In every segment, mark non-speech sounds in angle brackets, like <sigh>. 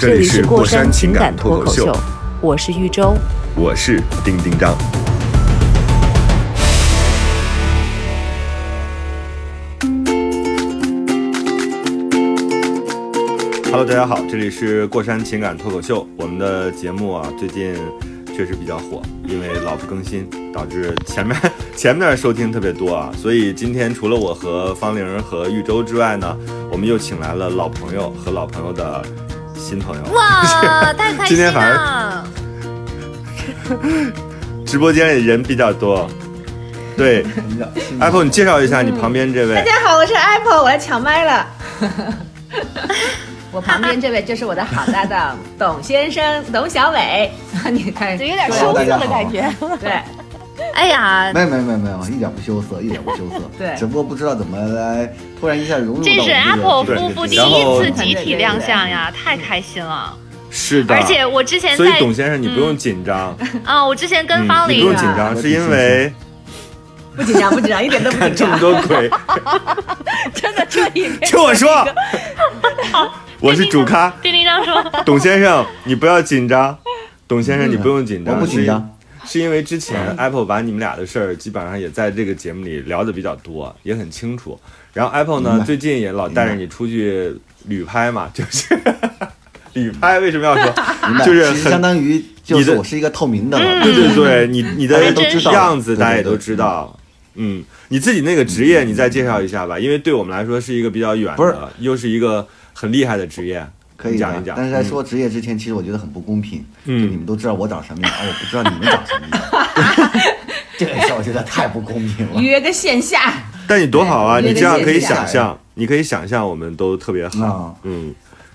这这里里是过山情感脱口秀，，我是玉州。我是丁丁张。Hello，大家好，这里是过山情感脱口秀。我们的节目啊，最近确实比较火，因为老不更新，导致前面 <laughs> 前面收听特别多啊。所以今天除了我和方玲和玉州之外呢，我们又请来了老朋友和老朋友的新朋友。哇，<laughs> 太开心今天反了！直播间里人比较多。对，<laughs> Apple，你介绍一下你旁边这位大。家好，我是 Apple，我来抢麦了。<laughs> 我旁边这位就是我的好搭档董先生董小伟，你看有点说羞涩的感觉。对，哎呀，没有没有没有没有，一点不羞涩，一点不羞涩。<laughs> 对。只不过不知道怎么来突然一下融入到这是 Apple 夫妇第一次集体亮相呀，太开心了！是的，而且我之前所以董先生你不用紧张，啊，我之前跟嗯方玲不用紧张，是因为不紧张不紧张，一点都不紧张。<laughs> 这么。多鬼。<laughs> 真的这里面听我说，我是主咖，丁丁张说，董先生，你不要紧张。董先生，你不用紧张，我不紧张 <laughs> 是，因为之前 <laughs> Apple 把你们俩的事儿基本上也在这个节目里聊的比较多，也很清楚。然后 Apple 呢，最近也老带着你出去旅拍嘛，<laughs> 就是旅拍，为什么要说？就是相当于就是我是一个透明的了。对对对，你你的样子大家也都知道。嗯，你自己那个职业你再介绍一下吧，因为对我们来说是一个比较远的，又是一个很厉害的职业。可以讲一讲。但是在嗯说职业之前，其实我觉得很不公平。嗯就你们都知道我长什么样，而我不知道你们长什么样。<laughs> 这个事儿我觉得太不公平了。约个线下，但你多好啊！你这样可以想象，你可以想象我们都特别好啊，嗯，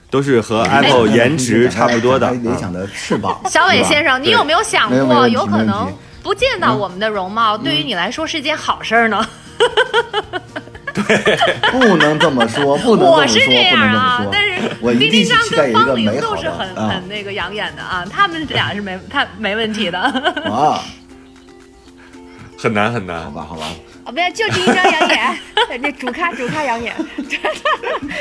都是和 Apple 颜值差不多的。联想的翅膀。小伟先生，你有没有想过，有可能不见到我们的容貌，对于你来说是一件好事儿 <laughs> 呢？<laughs> 不能这么说，不能这我么说，是这样不能这啊么，说。但是我一丁丁张定是期待跟方玲有一个美好都是很的啊很那个养眼的啊，他们俩是没他没问题的。<laughs> 啊！很难很难好。吧，好吧，哦，不要，就第一张养眼，<laughs> 那主咖主咖养眼，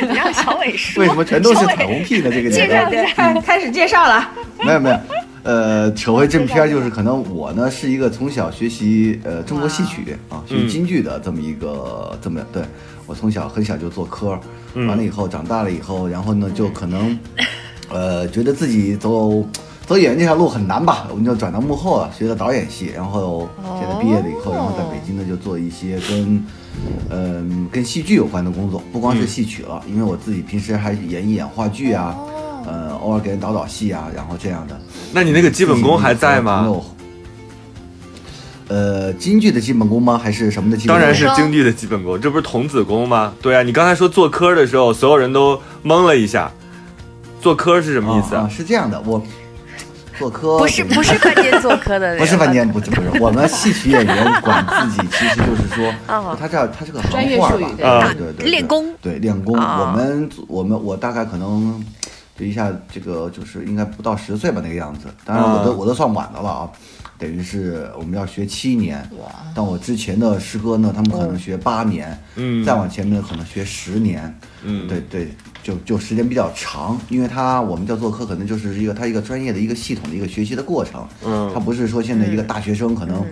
你让小伟说。为什么全都是彩虹屁呢？这个年代对对，开始介绍了。没有没有，呃，扯回正片儿就是可能我呢是一个从小学习呃中国戏曲啊，学京剧的这么一个这么对我从小很小就做科，完了以后长大了以后，然后呢就可能 <laughs> 呃觉得自己走。走演员这条路很难吧，我们就转到幕后了，学的导演系，然后现在毕业了以后，然后在北京呢就做一些跟，嗯、跟戏剧有关的工作，不光是戏曲了，因为我自己平时还演一演话剧啊，呃，偶尔给人导导戏啊，然后这样的。那你那个基本功还在吗？呃，京剧的基本功吗？还是什么的基本功？当然是京剧的基本功，这不是童子功吗？对啊，你刚才说做科的时候，所有人都懵了一下。做科是什么意思啊啊？是这样的，我做科不是不是饭店做科的，不是饭店，不是不是，我们戏曲演员管自己，其实就是说，哦他这他是个行专业话吧，术语对啊对对对，练功对练功。啊我们我们我大概可能这一下这个就是应该不到十岁吧那个样子，当然我都啊我都算晚的了啊，等于是我们要学七年，但我之前的师哥呢，他们可能学八年，嗯。再往前面可能学十年，嗯。对对，就就时间比较长，因为他我们叫做课，可能就是一个他一个专业的一个系统的一个学习的过程，嗯。他不是说现在一个大学生可能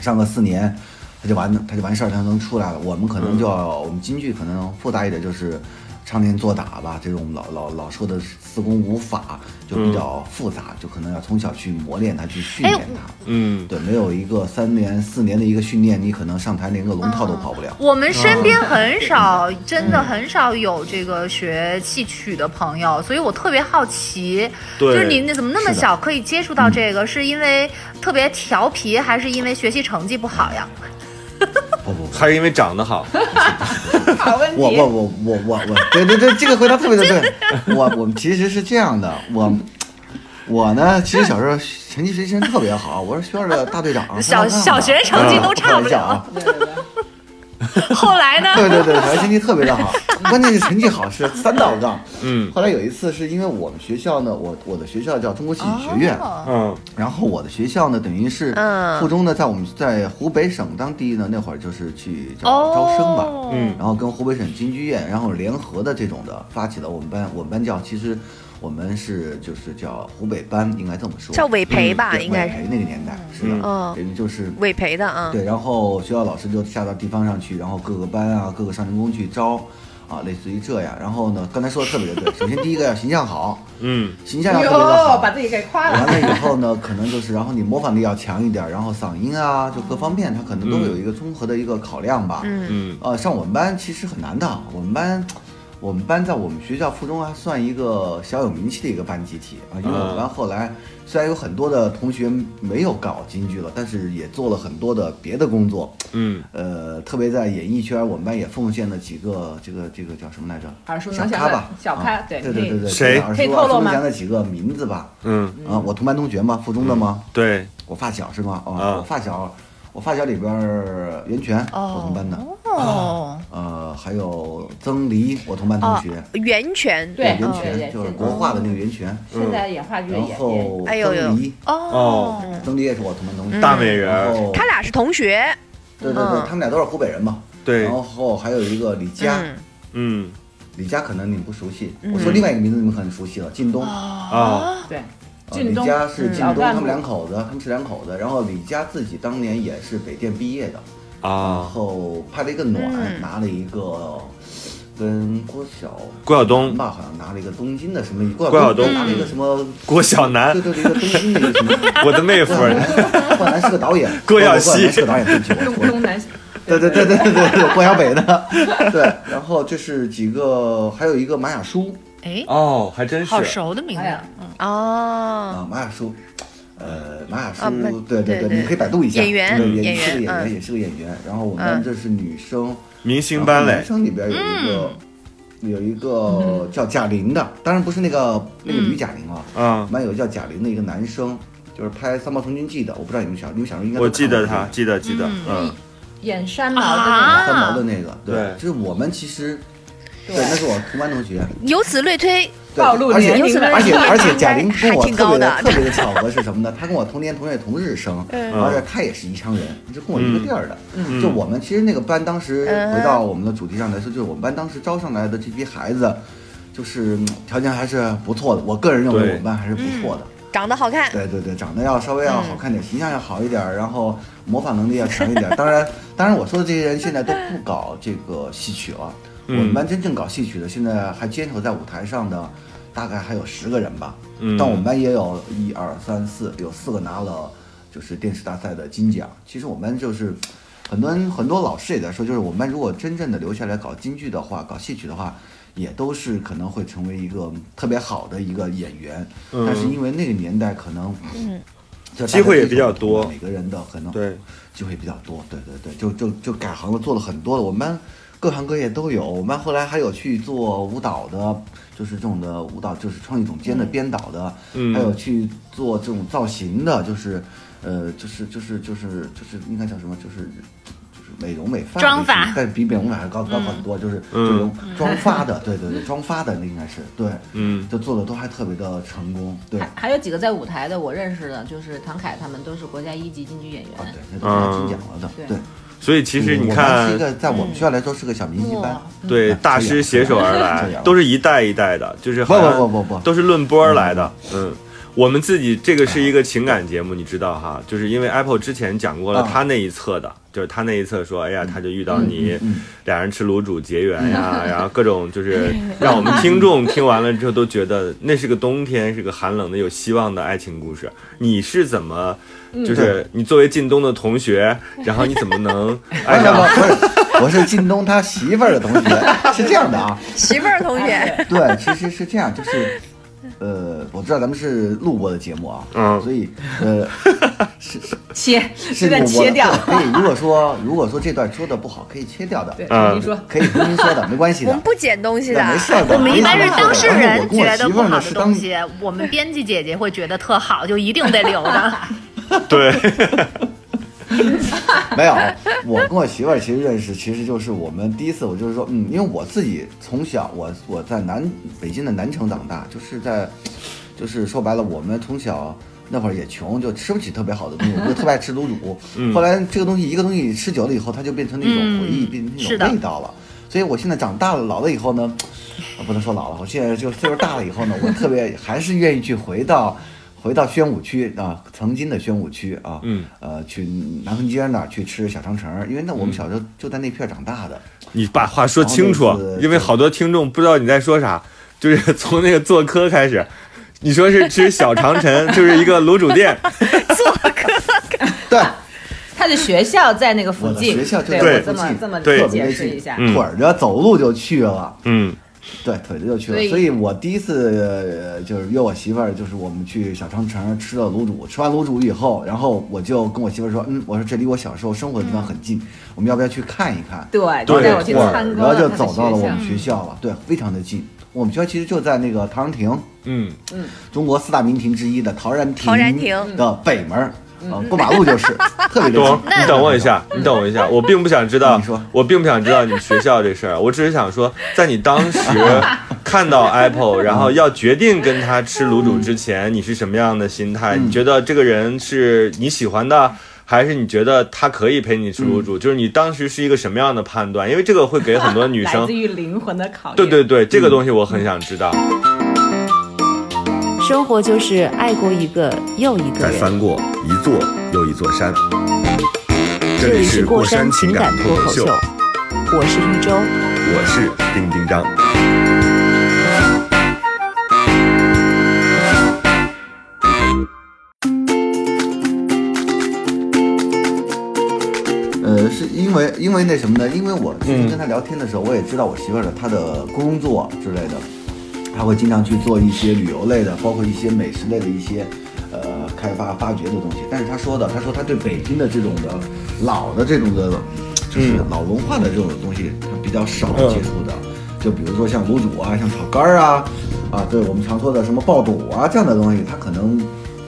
上个四年。他就完，他就完事儿，他能出来了。我们可能就要，我们京剧可能复杂一点，就是常年做打吧，这种老老老说的四功五法就比较复杂，就可能要从小去磨练它，去训练它。嗯，对，没有一个三年四年的一个训练，你可能上台连个龙套都跑不了。我们身边很少，真的很少有这个学戏曲的朋友，所以我特别好奇，就是你那怎么那么小可以接触到这个？是因为特别调皮，还是因为学习成绩不好呀？<laughs> 不不不，还是因为长得好。好问题。我我我我我我，对对对，这个回答特别的对。我我们其实是这样的，我我呢，其实小时候成绩学习特别好，我是学校的大队长。小小学成绩都差不了。<laughs> 后来呢？对对对，小学成绩特别的好，<laughs> 关键是成绩好是三道杠。嗯后来有一次是因为我们学校呢，我我的学校叫中国戏曲学院，哦嗯然后我的学校呢，等于是嗯附中呢，在我们在湖北省当地呢，那会儿就是去招招生吧。哦嗯然后跟湖北省京剧院，然后联合的这种的发起了我们班，我们班叫其实我们是就是叫湖北班，应该这么说，叫委培吧，对应该是委培那个年代是的，嗯等于就是委培的啊。对，然后学校老师就下到地方上去，然后各个班啊、各个少年宫去招，啊，类似于这样。然后呢，刚才说的特别的对，<laughs> 首先第一个要形象好，嗯形象要特别的，好。把自己给夸了。<laughs> 完了以后呢，可能就是，然后你模仿力要强一点，然后嗓音啊，就各方面，他可能都会有一个综合的一个考量吧。嗯嗯呃，上我们班其实很难的，我们班，我们班在我们学校附中还算一个小有名气的一个班集体啊，因为我们班后来虽然有很多的同学没有搞京剧了，但是也做了很多的别的工作，嗯呃，特别在演艺圈，我们班也奉献了几个这个这个叫什么来着？耳熟能详小咖吧，小咖啊对对对对对，谁耳熟可以透露吗耳熟能详的几个名字吧？嗯，啊，我同班同学嘛，附中的吗？对，我发小是吗？啊，啊我发小，我发小里边儿袁泉，我同班的，哦，呃，还有曾黎，我同班同哦学，，袁泉对袁泉就是国画的那个袁泉，现在演话剧的然演员，后哎呦呦曾黎，哦，曾黎也是我同班同学，大美人，后他俩是同学。对对对嗯，他们俩都是湖北人嘛，对。然，后还有一个李佳，嗯，嗯。李佳可能你们不熟悉，嗯我说另外一个名字你们可能熟悉了，靳东。啊，对，李佳是嗯靳东，他们两口子，他们是两口子。然后李佳自己当年也是北电毕业的，然啊，后拍了一个暖，嗯拿了一个跟郭晓郭晓东、吧，好像拿了一个东京的什么，郭郭晓东拿了一个什么，<laughs> 郭晓楠对，对对，一个东京的一个什么。<laughs> 我的妹夫 <laughs> 郭晓楠，郭晓楠是个导演，郭晓熙晓楠是个导演，对不起，我东东南，对对对对对对对，郭晓北的，对。然后这是几个，还有一个马雅舒哎，哦，还真是。好熟的名字嗯。哦，啊，马雅舒。呃，马雅舒对对对对你可以百度一下，演员演也是个演员嗯，也是个演员。然后我们这是女生，明星班嘞男，生里边有一个有一个叫贾玲的，当然不是那个那个女贾玲啊，啊我，们班有个叫贾玲的一个男生，就是拍《三毛从军记》的，我不知道你们小你们小时候应该我记得他，记得记得，嗯，演山毛的啊。那三毛的那个，对。就是我们其实对对，那是我同班同学，由此类推，对暴露而且年龄了而且年龄而且贾玲跟我特别特别的巧合是什么呢？她跟我同年同月同日生，嗯而且她也是宜昌人，就跟我一个地儿的。嗯就我们其实那个班当时嗯回到我们的主题上来说，就是我们班当时招上来的这批孩子，就是嗯条件还是不错的。我个人认为我们班还是不错的。长得好看，对对对，长得要稍微要嗯好看点，形象要好一点，然后模仿能力要强一点。当然，当然我说的这些人现在都不搞这个戏曲了。嗯我们班真正搞戏曲的，现在还坚守在舞台上的，大概还有十个人吧。嗯但我们班也有一二三四，有四个拿了就是电视大赛的金奖。其实我们班就是很多人很多老师也在说，就是我们班如果真正的留下来搞京剧的话，搞戏曲的话。也都是可能会成为一个特别好的一个演员，嗯但是因为那个年代可能，嗯，就机会也比较多每个人的可能对，机会比较多，对对对，就就就改行了，做了很多的。我们班各行各业都有，我们班后来还有去做舞蹈的，就是这种的舞蹈，就是创意总监的编导的，嗯。还有去做这种造型的，就是呃，就是就是就是就是应该叫什么，就是。就是美容美发妆发但比美容美还高高很多，就是嗯。这种妆发的，对对对，妆发的那应该是对，嗯。就做的都还特别的成功，对，还有几个在舞台的，我认识的，就是唐凯他们都是国家一级京剧演员。对，那都是拿金奖了的，对。对。所以其实你看是一，个在我们学校来说是个小明星班，对嗯大师携手而来，都是一代一代的，就是不好像不不不不，都是论波儿来的。嗯，我们自己这个是一个情感节目，你知道哈，就是因为 Apple 之前讲过了啊。他那一侧的，就是他那一侧说，哎呀，他就遇到你，嗯俩人吃卤煮结缘呀，<laughs> 然后各种就是 <laughs> 让我们听众听完了之后都觉得那是个冬天，是个寒冷的有希望的爱情故事。你是怎么？就是你作为靳东的同学，然后你怎么能 <laughs> 爱不上？不不是，我是靳东他媳妇儿的同学，是这样的啊，媳妇儿同学，对，其实是这样，就是，呃，我知道咱们是录播的节目啊，嗯。所以呃，<laughs> 切，是有点我切掉。可以，如果说如果说这段说的不好，可以切掉的，对，嗯重新说。可以重新说的，没关系的。我们。不剪东西的，没事的，我们一般是当事人觉得不好的是东西，我们编辑姐姐会觉得特好，就一定得留着。<laughs> 对，<laughs> 没有，我跟我媳妇儿其实认识，其实就是我们第一次，我就是说，嗯，因为我自己从小我我在南北京的南城长大，就是在，就是说白了，我们从小那会儿也穷，就吃不起特别好的东西，我就特别爱吃卤煮。嗯后来这个东西一个东西吃久了以后，它就变成那种回忆，嗯变成那种味道了。所以我现在长大了，老了以后呢，啊不能说老了，我现在就岁数大了以后呢，我特别还是愿意去回到。回到宣武区啊，曾经的宣武区啊，嗯，呃，去南横街那儿去吃小长城，因为那我们小时候就在那片儿长大的。你把话说清楚因为好多听众不知道你在说啥，就是从那个做科开始，你说是吃小长城，就是一个卤煮店，<laughs> 对，他的学校在那个附近，学校就对在我这么附近。这么对特别解释一下。嗯。腿着走路就去了。嗯对，腿子就去了。所以，所以我第一次呃就是约我媳妇儿，就是我们去小长城吃了卤煮，吃完卤煮以后，然后我就跟我媳妇儿说，嗯，我说这离我小时候生活的地方很近，我们要不要去看一看？对，带我去参观然后就走到了我们学校了，对，非常的近。我们学校其实就在那个陶然亭，嗯。嗯，中国四大名亭之一的陶然亭。的北门儿，呃，过马路就是，<laughs> 特别的懂近。，你等我一下，你等我一下，我并不想知道你说，我并不想知道你学校这事儿，我只是想说，在你当时 <laughs> 看到 Apple，然后要决定跟他吃卤煮之前，你是什么样的心态？嗯你觉得这个人是你喜欢的？还是你觉得他可以陪你吃卤煮？就是你当时是一个什么样的判断？因为这个会给很多女来生自，于灵魂的考验。对对对，这个东西我很想知道。生活就是爱过一个又一个人。再翻过一座又一座山。这里是过山情情感脱口秀，我是一周。我是丁丁张。呃，是因为因为那什么呢？因为我之前嗯跟他聊天的时候，我也知道我媳妇儿的她的工作之类的，她会经常去做一些旅游类的，包括一些美食类的一些呃开发发掘的东西。但是他说的，他说他对北京的这种的老的这种的，就是嗯老文化的这种东西比较少嗯接触的。就比如说像卤煮啊，像炒肝儿啊，啊，对我们常说的什么爆肚啊这样的东西，他可能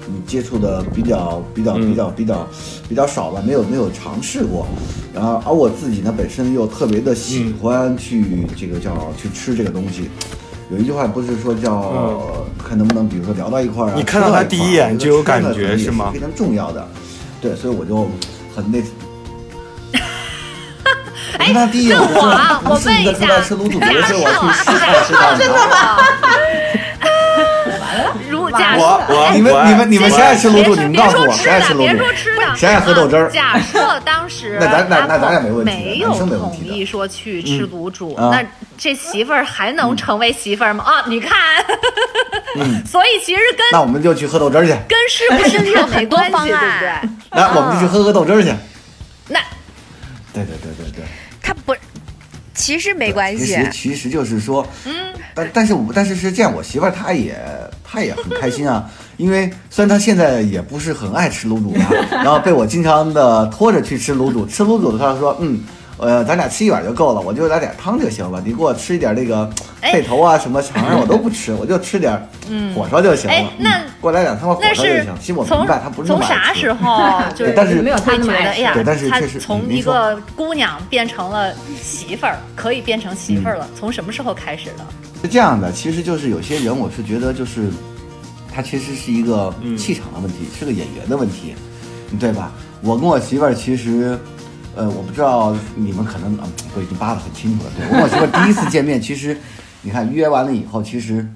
嗯接触的比较比较嗯比较比较比较少吧，没有没有尝试过。然后而我自己呢，本身又特别的喜欢去这个叫去吃这个东西。有一句话不是说叫、看能不能，比如说聊到一块儿啊，你看到他第一眼就有感觉是吗非常重要的，对，所以我就很那。<laughs> 我看他第一眼不是一个我问一下特别爱吃卤煮 <laughs> 的人，所以我要去试假探试探。真的吗？如假设我我哎你们你们你们谁爱吃卤煮？别你们告诉我别说吃的，谁爱吃卤煮别说？吃的，谁爱喝豆汁儿啊假设当时 <laughs> 那咱那那咱俩没问题没有同意说去吃卤煮，那这媳妇儿还能成为媳妇儿吗？啊，你看，<laughs> 所以其实跟那我们就去喝豆汁儿去。跟是不是 <laughs> 有很多没关系，方对对？那我们就去喝喝豆汁儿去。那对对对对对，他不，其实没关系其。实其实就是说，嗯，但但是我但是是这样，我媳妇儿她也她也很开心啊，<laughs> 因为虽然她现在也不是很爱吃卤煮啊，然后被我经常的拖着去吃卤煮，吃卤煮的她说，嗯。呃，咱俩吃一碗就够了，我就来点汤就行了。你给我吃一点那个哎肺头啊，什么肠儿我都不吃，我就吃点火烧就行了。哎那嗯给我来点他妈火那烧就是行。其实我明从白，他不是从啥时候 <laughs> 就是但是没有他觉得，那么爱吃哎呀对但，是她确实从一个姑娘变成了媳妇儿，可以变成媳妇儿了。从什么时候开始的？是这样的，其实就是有些人，我是觉得就是，他其实是一个嗯气场的问题，是个演员的问题，对吧？我跟我媳妇儿其实，呃，我不知道你们可能、嗯、都已经扒得很清楚了。对我跟我媳妇第一次见面，其实你看约完了以后，其实。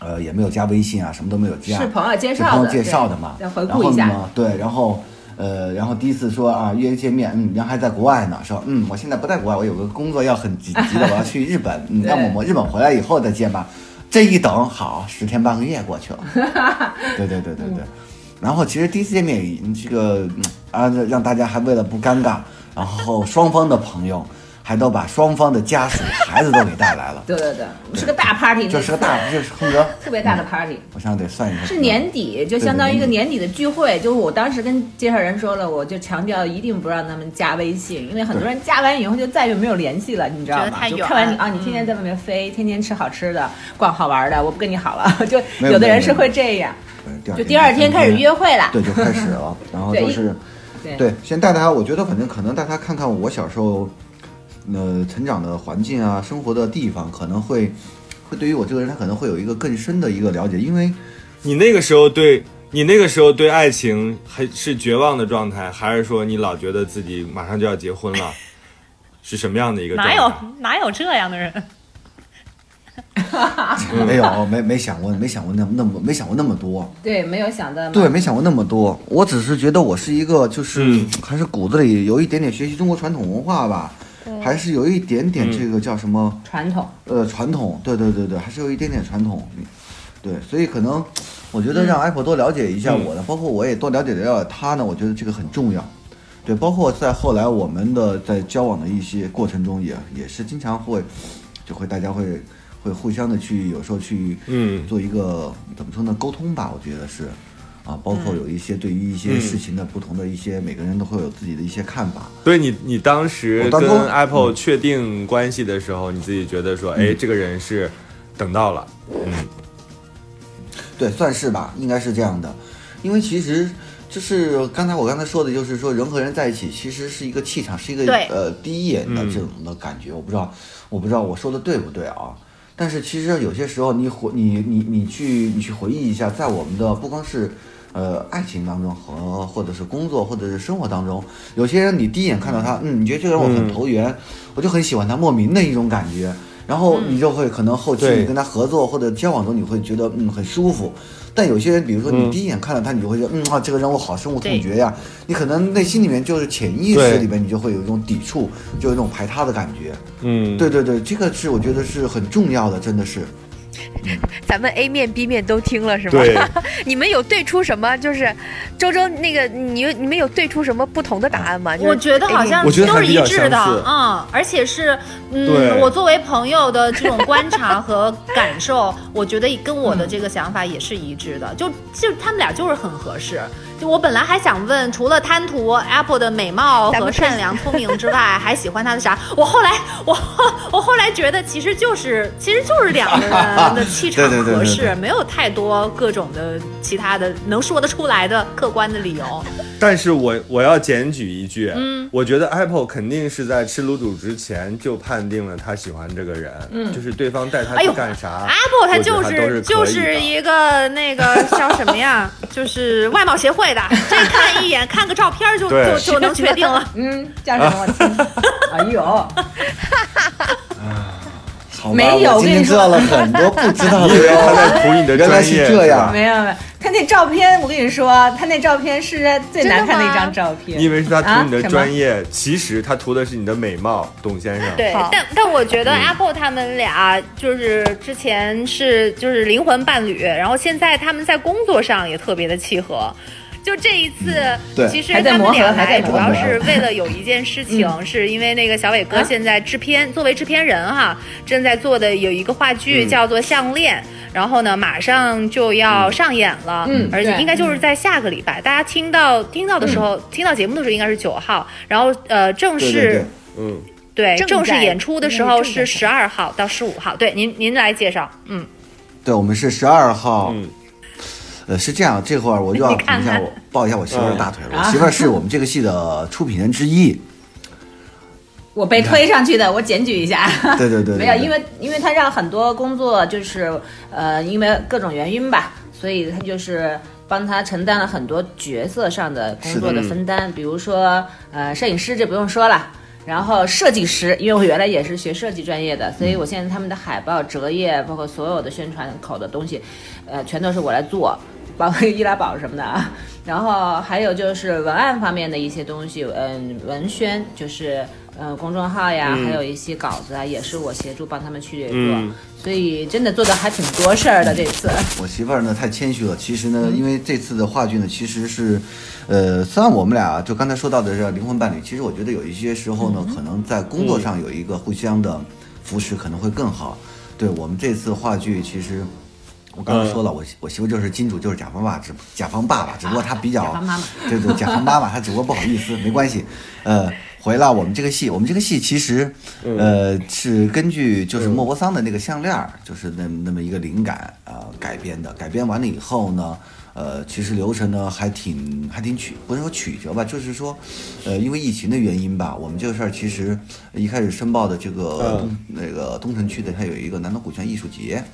呃，也没有加微信啊，什么都没有加，是朋友介绍的是朋友介绍的嘛。对要回顾一下然后呢，对，然后呃，然后第一次说啊约见面，嗯，人还在国外呢，说嗯，我现在不在国外，我有个工作要很紧急的，我要去日本，嗯，<laughs> 对那么我日本回来以后再见吧。这一等好，十天半个月过去了。<laughs> 对对对对对。然后其实第一次见面，这个嗯啊，让大家还为了不尴尬，然后双方的朋友还都把双方的家属、孩子都给带来了，<laughs> 对对对，是个大 party，这是个大，这是亨哥，<laughs> 特别大的 party。我想想得算一下，是年底，就相当于一个年底的聚会。就是我当时跟介绍人说了，我就强调一定不让他们加微信，因为很多人加完以后就再也没有联系了，你知道吗？就看完你啊，你天天在外面飞，天天吃好吃的，逛好玩的，我不跟你好了。<laughs> 就有有的人是会这样，对就第二天开始约会了。对，就开始了，然后就是对对，先带大家，我觉得反正可能带他看看我小时候，呃，成长的环境啊，生活的地方，可能会会对于我这个人，他可能会有一个更深的一个了解，因为你那个时候对你那个时候对爱情还是绝望的状态，还是说你老觉得自己马上就要结婚了？<laughs> 是什么样的一个状态？哪有哪有这样的人？<laughs> 没有没没想过没想过那么那么没想过那么多，对，没有想到。对，没想过那么多，我只是觉得我是一个就是、嗯还是骨子里有一点点学习中国传统文化吧，还是有一点点这个叫什么？传统。呃，传统，对对对对，还是有一点点传统，对，所以可能我觉得让 Apple 多了解一下我呢，包括我也多了解了解他呢，我觉得这个很重要。对，包括在后来我们的在交往的一些过程中也，也是经常会，就会大家会会互相的去有时候去嗯。做一个怎么说呢沟通吧，我觉得是。啊，包括有一些对于一些嗯事情的不同的一些，每个人都会有自己的一些看法。对你，你当时当跟 Apple 确定关系的时候，你自己觉得说，哎，这个人是等到了，嗯。对，算是吧，应该是这样的，因为其实就是刚才我刚才说的，就是说人和人在一起，其实是一个气场，是一个呃第一眼的嗯。这种的感觉，我不知道，我不知道我说的对不对啊？但是其实有些时候你回你你你去你去回忆一下，在我们的不光是呃爱情当中和或者是工作或者是生活当中，有些人你第一眼看到他，嗯，你觉得这个人我很嗯投缘，我就很喜欢他，莫名的一种感觉。然后你就会可能后期你跟他合作或者交往中，你会觉得嗯很舒服。但有些人，比如说你嗯第一眼看到他，你就会觉得嗯啊这个人我好深恶痛绝呀。你可能内心里面就是潜意识里面，你就会有一种抵触，就有一种排他的感觉。嗯，对对对，这个是我觉得是很重要的，真的是。咱们 A 面 B 面都听了是吗？对 <laughs> 你们有对出什么？就是周周那个，你你们有对出什么不同的答案吗？就是我觉得好像都是一致的，嗯，而且是，嗯，我作为朋友的这种观察和感受，我觉得跟我的这个想法也是一致的，就就他们俩就是很合适。就我本来还想问，除了贪图 Apple 的美貌和善良、聪明之外，还喜欢他的啥？我后来，我后我后来觉得，其实就是其实就是两个人的气场 <laughs> 合适，没有太多各种的其他的能说得出来的客观的理由。但是我我要检举一句，嗯我觉得 Apple 肯定是在吃卤煮之前就判定了他喜欢这个人，嗯，就是对方带他去干啥、Apple 他就是就是一个那个 <laughs> 叫什么呀？就是外貌协会的，<laughs> 这看一眼看个照片就就就能确定了。<laughs> 嗯，叫什么？我听。哎呦，没有我今天知道了很多不知道的你以为他在哟。图你的原来专业是这样吧没有没有，他那照片，我跟你说，他那照片是最难看的一张照片。你以为是他图你的专业，其实他图的是你的美貌，董先生。对，但但我觉得 Apple 他们俩就是之前是就是灵魂伴侣，然后现在他们在工作上也特别的契合。就这一次，对。其实还在磨合他们俩还在磨合。来主要是为了有一件事情，是因为那个小伟哥啊。现在制片，作为制片人哈，正在做的有一个话剧嗯。叫做《项链》，然后呢马上就要上演了，嗯而且应该就是在下个礼拜，大家听到听到的时候，听到节目的时候应该是九号，然后呃正式对对对，嗯，对，正正式演出的时候是十二号到十五号。对，您您来介绍。嗯，对，我们是十二号。嗯呃，是这样，这会儿我又要你看看捧一下我抱一下我媳妇儿的大腿了。嗯我媳妇儿是我们这个戏的出品人之一。<laughs> 我被推上去的，我检举一下。对对对对 <laughs> 没有，对因为因为他让很多工作就是呃，因为各种原因吧，所以他就是帮他承担了很多角色上的工作的分担，比如说呃，摄影师这不用说了。然后设计师，因为我原来也是学设计专业的，所以我现在他们的海报、折页，包括所有的宣传口的东西，呃，全都是我来做，包括 <laughs> 易拉宝什么的啊。然后还有就是文案方面的一些东西，嗯，文宣就是呃公众号呀，嗯还有一些稿子啊，也是我协助帮他们去做。嗯所以真的做的还挺多事儿的这次。我媳妇儿呢太谦虚了。其实呢，因为这次的话剧呢，其实是，呃，虽然我们俩就刚才说到的是灵魂伴侣，其实我觉得有一些时候呢，可能在工作上有一个互相的扶持，可能会更好。对我们这次话剧，其实我刚才说了，我我媳妇就是金主，就是甲方爸，只甲方爸爸，只不过他比较甲方妈妈对对，甲方妈妈，他只不过不好意思，没关系。呃，回了我们这个戏，我们这个戏其实，呃，是根据就是莫泊桑的那个项链儿，就是那那么一个灵感呃改编的。改编完了以后呢，呃，其实流程呢还挺还挺曲，不是说曲折吧，就是说，呃，因为疫情的原因吧，我们这个事儿其实一开始申报的这个东、那个东城区的，它有一个南锣鼓巷艺术节。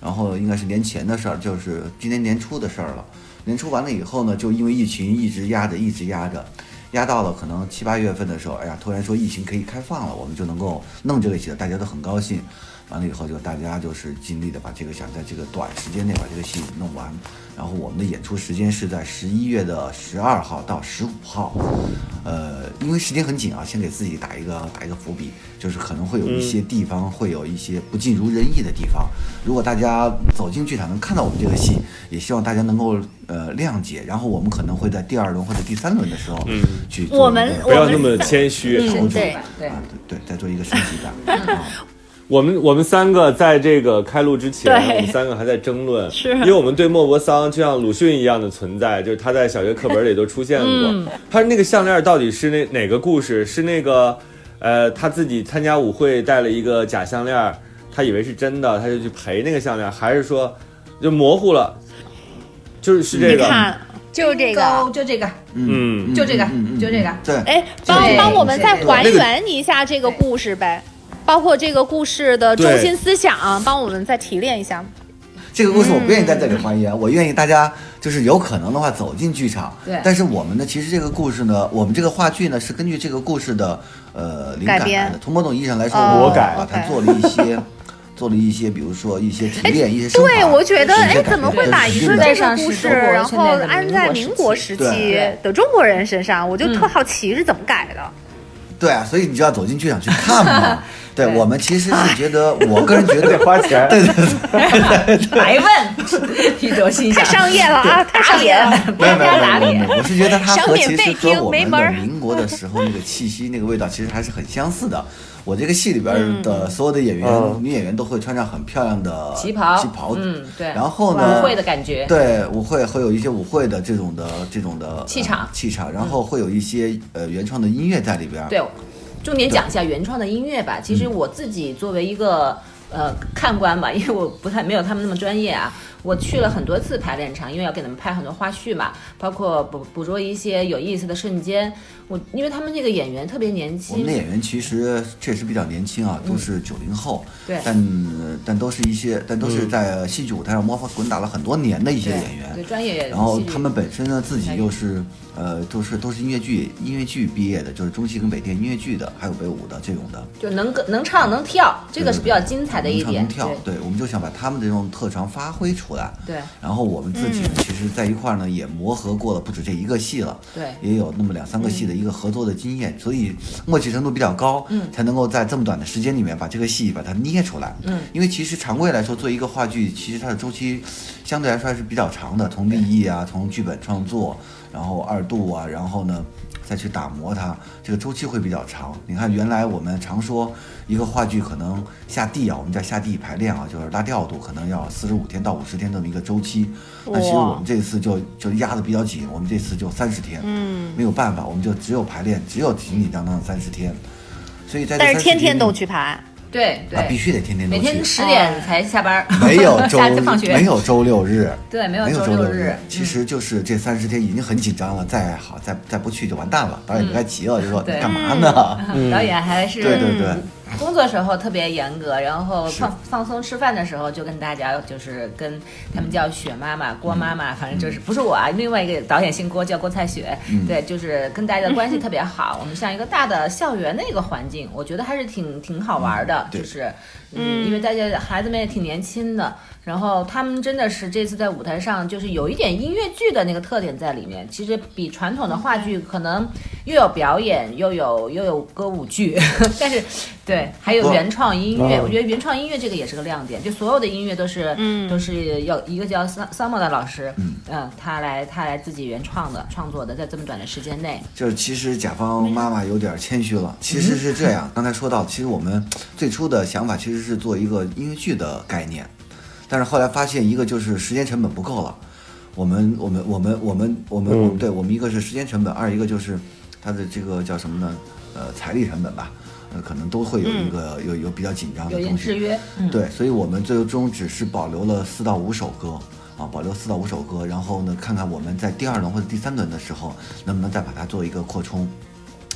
然后应该是年前的事儿，就是今年年初的事儿了。年初完了以后呢，就因为疫情一直压着，一直压着，压到了可能七八月份的时候，哎呀，突然说疫情可以开放了，我们就能够弄这个戏了，大家都很高兴。完了以后，就大家就是尽力的把这个想在这个短时间内把这个戏弄完。然后我们的演出时间是在十一月的十二号到十五号，呃，因为时间很紧啊，先给自己打一个打一个伏笔，就是可能会有一些地方会有一些不尽如人意的地方。如果大家走进剧场能看到我们这个戏，也希望大家能够呃谅解。然后我们可能会在第二轮或者第三轮的时候，嗯，去做我们一个不要那么谦虚。嗯，对，对啊，对对，再做一个升级版。<laughs> 啊我们我们三个在这个开录之前，我们三个还在争论，是。因为我们对莫泊桑就像鲁迅一样的存在，就是他在小学课本里都出现过。嗯。他那个项链到底是那哪个故事？是那个呃他自己参加舞会戴了一个假项链，他以为是真的，他就去赔那个项链，还是说就模糊了？就是是这个，你看，就这个，就这个，嗯，就这个。就这个。对，哎，帮帮我们再还原一下这个故事呗，包括这个故事的中心思想，帮我们再提炼一下。这个故事我不愿意在这里还原，我愿意大家就是有可能的话走进剧场。对但是我们呢，其实这个故事呢，我们这个话剧呢是根据这个故事的呃灵感改编来的。从某种意义上来说，哦我改把它做了一些。<laughs> 做了一些，比如说一些提炼，一些对，我觉得，哎，怎么会把一个这个故事，然后安在民国时期的中国人身上？我就特好奇是怎么改的。对啊，所以你就要走进剧场去看嘛。<laughs> 对对我们其实是觉得，我个人觉得 <laughs> 得花钱。<laughs> 对对对，<laughs> 白问，一种心太想，商业了啊，太商业了。不要没有没有打脸没有没。有，我是觉得它和其实和我们的民国的时候那个气息、那个味道，其实还是很相似的。我这个戏里边的嗯所有的演员、嗯女演员都会穿上很漂亮的旗袍旗袍，嗯对然后呢，舞会的感觉对，舞会会有一些舞会的这种的这种的气场呃气场，然后会有一些呃原创的音乐在里边。对，重点讲一下原创的音乐吧。其实我自己作为一个呃看官吧，因为我不太没有他们那么专业啊。我去了很多次排练场，因为要给他们拍很多花絮嘛，包括捕捕捉一些有意思的瞬间。我因为他们这个演员特别年轻。我们的，演员其实确实比较年轻啊，都是九零后，嗯对。但呃但都是一些，但都是在戏剧舞台上摸爬滚打了很多年的一些演员。对，专业然后他们本身呢，自己又是呃，都是都是音乐剧音乐剧毕业的，就是中戏跟北电音乐剧的，还有北舞的这种的，就能歌能唱能跳，这个是比较精彩的一点。能唱能跳，对，我们就想把他们这种特长发挥出来。对然后我们自己呢，其实在一块儿呢也磨合过了不止这一个戏了，对也有那么两三个戏的一个合作的经验，所以默契程度比较高，嗯，才能够在这么短的时间里面把这个戏把它捏出来，嗯，因为其实常规来说，做一个话剧，其实它的周期相对来说还是比较长的，从立意啊，从剧本创作，然后二度啊，然后呢。再去打磨它，这个周期会比较长。你看，原来我们常说一个话剧可能下地啊，我们叫下地排练啊，就是拉调度，可能要四十五天到五十天这么一个周期。那其实我们这次就就压得比较紧，我们这次就三十天，嗯，没有办法，我们就只有排练，只有紧紧张张的三十天。所以在这但是天天都去排，对啊，必对，须得天天都去，每天十点才下班，<laughs> 没有 <laughs> 周放学。没有周六日，对没有没有周六日其实就是这三十天已经很紧张了，再好再再不去就完蛋了，导演就该急了，就说你干嘛呢？导演还是对对对，工作时候特别严格，然后放放松吃饭的时候就跟大家就是跟他们叫雪妈妈、郭妈妈，反正就是不是我啊，另外一个导演姓郭，叫郭菜雪，对，就是跟大家的关系特别好。<laughs> 我们像一个大的校园的一个环境，我觉得还是挺挺好玩的，就是嗯，因为大家孩子们也挺年轻的。然后他们真的是这次在舞台上就是有一点音乐剧的那个特点在里面，其实比传统的话剧可能又有表演，又有又有歌舞剧，<laughs> 但是对还有原创音乐，哦我觉得原创音乐这个也是个亮点，就所有的音乐都是嗯都是要一个叫 Sam Summer 的老师，嗯他来他来自己原创的创作的，在这么短的时间内，就是其实甲方妈妈有点谦虚了，其实是这样。刚才说到，其实我们最初的想法其实是做一个音乐剧的概念，但是后来发现一个就是时间成本不够了，我们我们我们我们我们、嗯。对我们一个是时间成本，二一个就是它的这个叫什么呢？呃，财力成本吧，呃，可能都会有一个、有有比较紧张的东西。制约，嗯，对，所以我们最终只是保留了四到五首歌啊，保留四到五首歌，然后呢，看看我们在第二轮或者第三轮的时候，能不能再把它做一个扩充，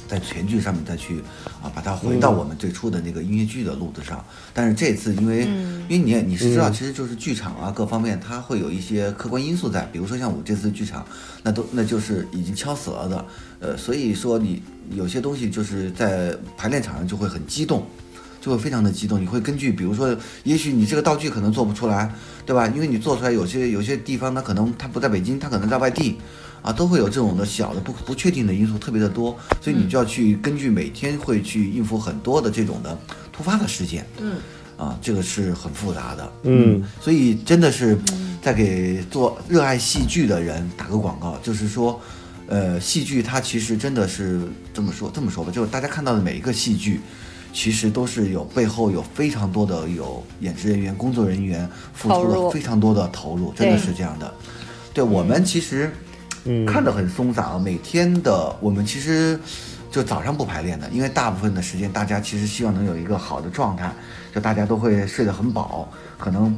在全剧上面再去啊，把它回到我们最初的那个音乐剧的路子上。但是这次因为、因为你也你是知道，其实就是剧场啊各方面它会有一些客观因素在，比如说像我这次剧场，那都那就是已经敲死了的，呃，所以说你有些东西就是在排练场上就会很激动。就会非常的激动。你会根据，比如说，也许你这个道具可能做不出来，对吧？因为你做出来有些有些地方它可能它不在北京，它可能在外地，啊，都会有这种的小的不不确定的因素特别的多，所以你就要去根据每天会去应付很多的这种的突发的事件，嗯，啊，这个是很复杂的，嗯，所以真的是在给做热爱戏剧的人打个广告，就是说。呃，戏剧它其实真的是这么说，这么说吧，就是大家看到的每一个戏剧，其实都是有背后有非常多的有演职人员、工作人员付出了非常多的投入，真的是这样的。对我们其实看得很松散啊，每天的我们其实就早上不排练的，因为大部分的时间大家其实希望能有一个好的状态，就大家都会睡得很饱，可能。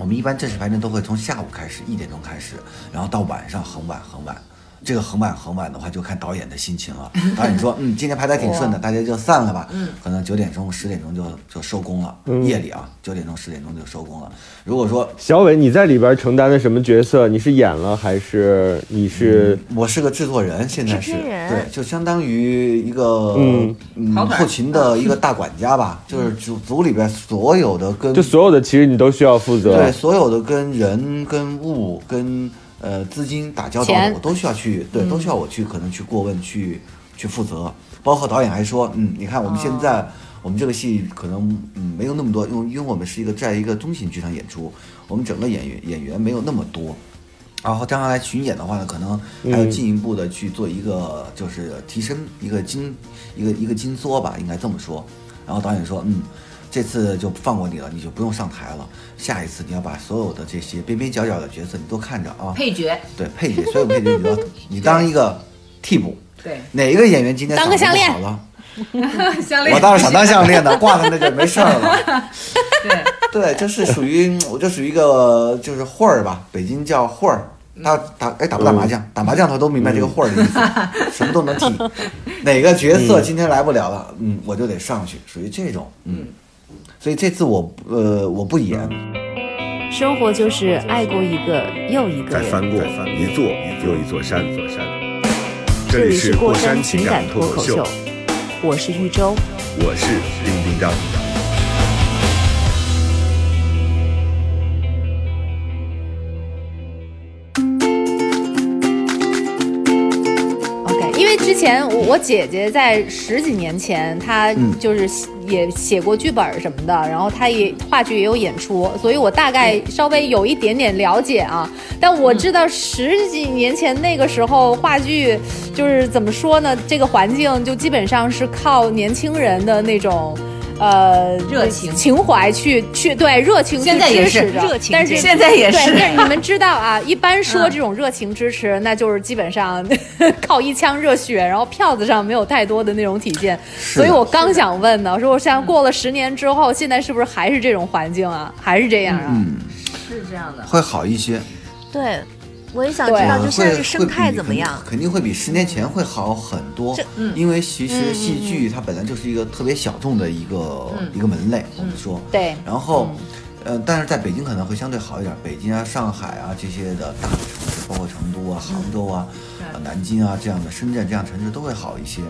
我们一般正式排练都会从下午开始，一点钟开始，然后到晚上很晚很晚。这个很晚很晚的话，就看导演的心情了。导演说，<laughs> 嗯，今天拍的挺顺的，大家就散了吧。嗯，可能九点钟、十点钟就就收工了。夜里啊，九点钟、十点钟就收工了。如果说小伟，你在里边承担的什么角色？你是演了还是你是？我是个制作人，现在是对，就相当于一个嗯嗯后勤的一个大管家吧，<laughs> 就是组组里边所有的跟就所有的其实你都需要负责。对所有的跟人、跟物、跟呃资金打交道的，我都需要去对，都需要我去可能去过问、去去负责。包括导演还说，嗯，你看我们现在、我们这个戏可能嗯没有那么多，因为因为我们是一个在一个中型剧场演出，我们整个演员演员没有那么多。然后将来来巡演的话呢，可能还要进一步的去做一个就是提升一个精一个一个精缩吧，应该这么说。然后导演说，嗯，这次就放过你了，你就不用上台了。下一次你要把所有的这些边边角角的角色你都看着啊，配角，对配角，所有配角你都要 <laughs> 你当一个替补。对，哪一个演员今天嗓子当个项链不好了？<laughs> 项链，我倒是想当项链的，<laughs> 挂在那就没事儿了。对，对，这是属于我就属于一个就是混儿吧，北京叫混儿。他打哎打不打麻将？打麻将他都明白这个混儿的意思，什么都能替。哪个角色今天来不了了，嗯，我就得上去，属于这种，嗯。所以这次我呃我不演，生活就是爱过一个又一个再翻人。过一座又一座山，座山。这这里里是过山山情感脱口秀脱口秀，，我是玉州。我是丁丁张。前我我姐姐在十几年前，她嗯就是也写过剧本什么的，然后她也话剧也有演出，所以我大概稍微有一点点了解啊。但我知道十几年前那个时候话剧就是怎么说呢，这个环境就基本上是靠年轻人的那种。呃，热情情怀去去对热情去现在也是支持着热情但是现在也是但是你们知道啊，一般说嗯这种热情支持，那就是基本上 <laughs> 靠一腔热血，然后票子上没有太多的那种体现。所以我刚想问呢，说我像过了十年之后，现在是不是还是这种环境啊？还是这样啊？嗯，是这样的。会好一些。对，我也想知道，呃就现在生态会比怎么样？肯定会比十年前会好很多。嗯因为其实戏剧它本来就是一个特别小众的一个、嗯一个门类，我们说。对然后，呃，但是在北京可能会相对好一点，北京啊、上海啊这些的大的城市，包括成都啊、杭州啊、啊南京啊这样的深圳这样城市都会好一些。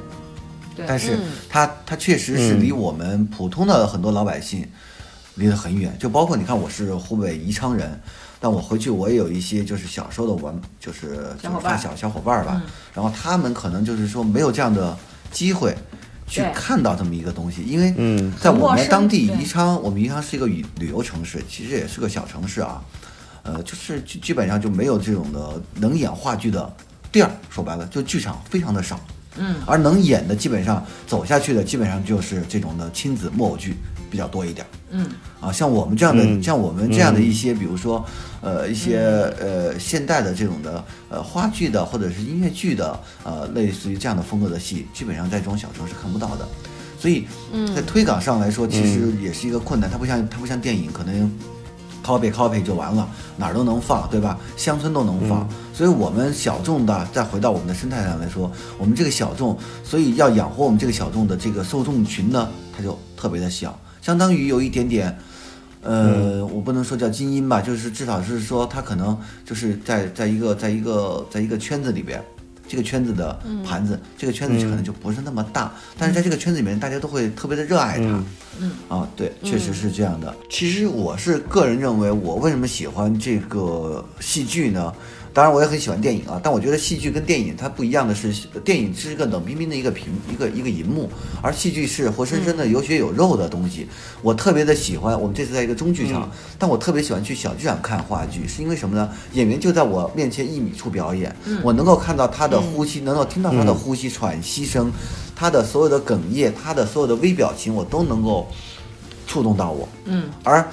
对但是它它确实是嗯离我们普通的很多老百姓，离得很远。就包括你看，我是湖北宜昌人，但我回去我也有一些就是小时候的玩，就是就是小伙伴发小小伙伴儿吧，嗯然后他们可能就是说没有这样的机会去看到这么一个东西，因为嗯在我们当地宜昌，我们宜昌是一个旅旅游城市，其实也是个小城市啊，呃，就是基基本上就没有这种的能演话剧的地儿，说白了就剧场非常的少。嗯，而能演的基本上走下去的，基本上就是这种的亲子木偶剧比较多一点。嗯，啊，像我们这样的，嗯像我们这样的一些，比如说，呃，一些呃现代的这种的呃话剧的或者是音乐剧的，呃，类似于这样的风格的戏，基本上在这种小城是看不到的。所以在推广上来说，其实也是一个困难。它不像它不像电影，可能 copy copy 就完了，哪儿都能放，对吧？乡村都能放。所以我们小众的，再回到我们的生态上来说，我们这个小众，所以要养活我们这个小众的这个受众群呢，它就特别的小，相当于有一点点。呃，我不能说叫精英吧，就是至少是说他可能就是在在一个在一个在一个圈子里边，这个圈子的盘子，这个圈子可能就不是那么大，但是在这个圈子里面，大家都会特别的热爱它。嗯啊，对，确实是这样的。其实我是个人认为，我为什么喜欢这个戏剧呢？当然，我也很喜欢电影啊，但我觉得戏剧跟电影它不一样的是，电影是一个冷冰冰的一个屏一个一个银幕，而戏剧是活生生的有血有肉的东西。我特别的喜欢，我们这次在一个中剧场，但我特别喜欢去小剧场看话剧，是因为什么呢？演员就在我面前一米处表演，我能够看到他的呼吸，能够听到他的呼吸、喘息声，他的所有的哽咽，他的所有的微表情，我都能够触动到我。嗯，而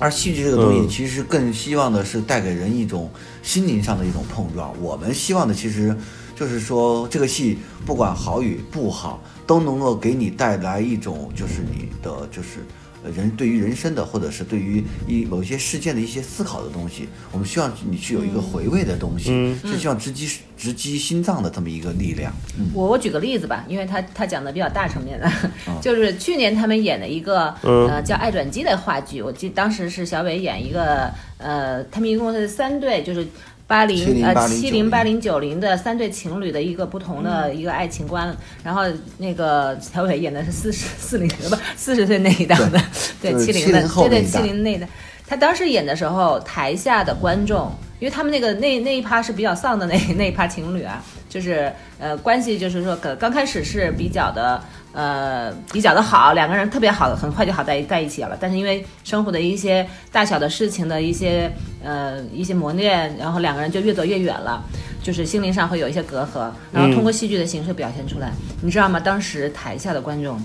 而戏剧这个东西，嗯其实更希望的是带给人一种心灵上的一种碰撞。我们希望的其实就是说，这个戏不管好与不好，都能够给你带来一种就是你的就是。呃人对于人生的，或者是对于一某些事件的一些思考的东西，我们希望你去有一个回味的东西，嗯是希望直击直击心脏的这么一个力量。嗯，我我举个例子吧，因为他他讲的比较大层面的，<laughs> 就是去年他们演的一个、嗯呃叫《爱转机》的话剧，我记得当时是小伟演一个呃，他们一共是三对，就是。八零70呃80七零八零九零的三对情侣的一个不同的一个爱情观，然后那个小伟演的是四十四零不四十岁那一档的，对七零的70后对对七零那的，他当时演的时候，台下的观众，因为他们那个那那一趴是比较丧的那那一趴情侣啊，就是呃关系就是说刚刚开始是比较的呃比较的好，两个人特别好，很快就好在在一起了。但是因为生活的一些大小的事情的一些呃一些磨练，然后两个人就越走越远了。就是心灵上会有一些隔阂，然后通过戏剧的形式表现出来，你知道吗？当时台下的观众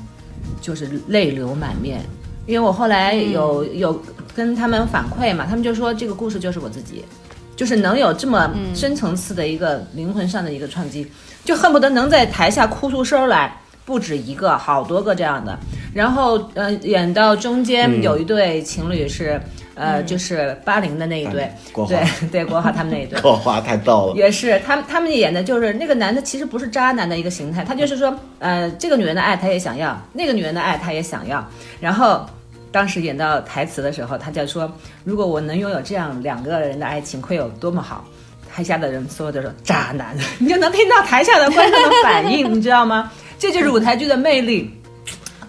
就是泪流满面，因为我后来有、有跟他们反馈嘛，他们就说这个故事就是我自己，就是能有这么深层次的一个灵魂上的一个撞击，就恨不得能在台下哭出声来，不止一个，好多个这样的。然后呃，演到中间有一对情侣是。呃，就是八零的那一对，国华对对，<laughs> 国华他们那一对，国华太逗了。也是，他们他们演的就是那个男的，其实不是渣男的一个形态，他就是说，呃，这个女人的爱他也想要，那个女人的爱他也想要。然后当时演到台词的时候，他就说，如果我能拥有这样两个人的爱情，会有多么好。台下的人所有的说渣男，<laughs> 你就能听到台下的观众的反应，你知道吗？这就是舞台剧的魅力。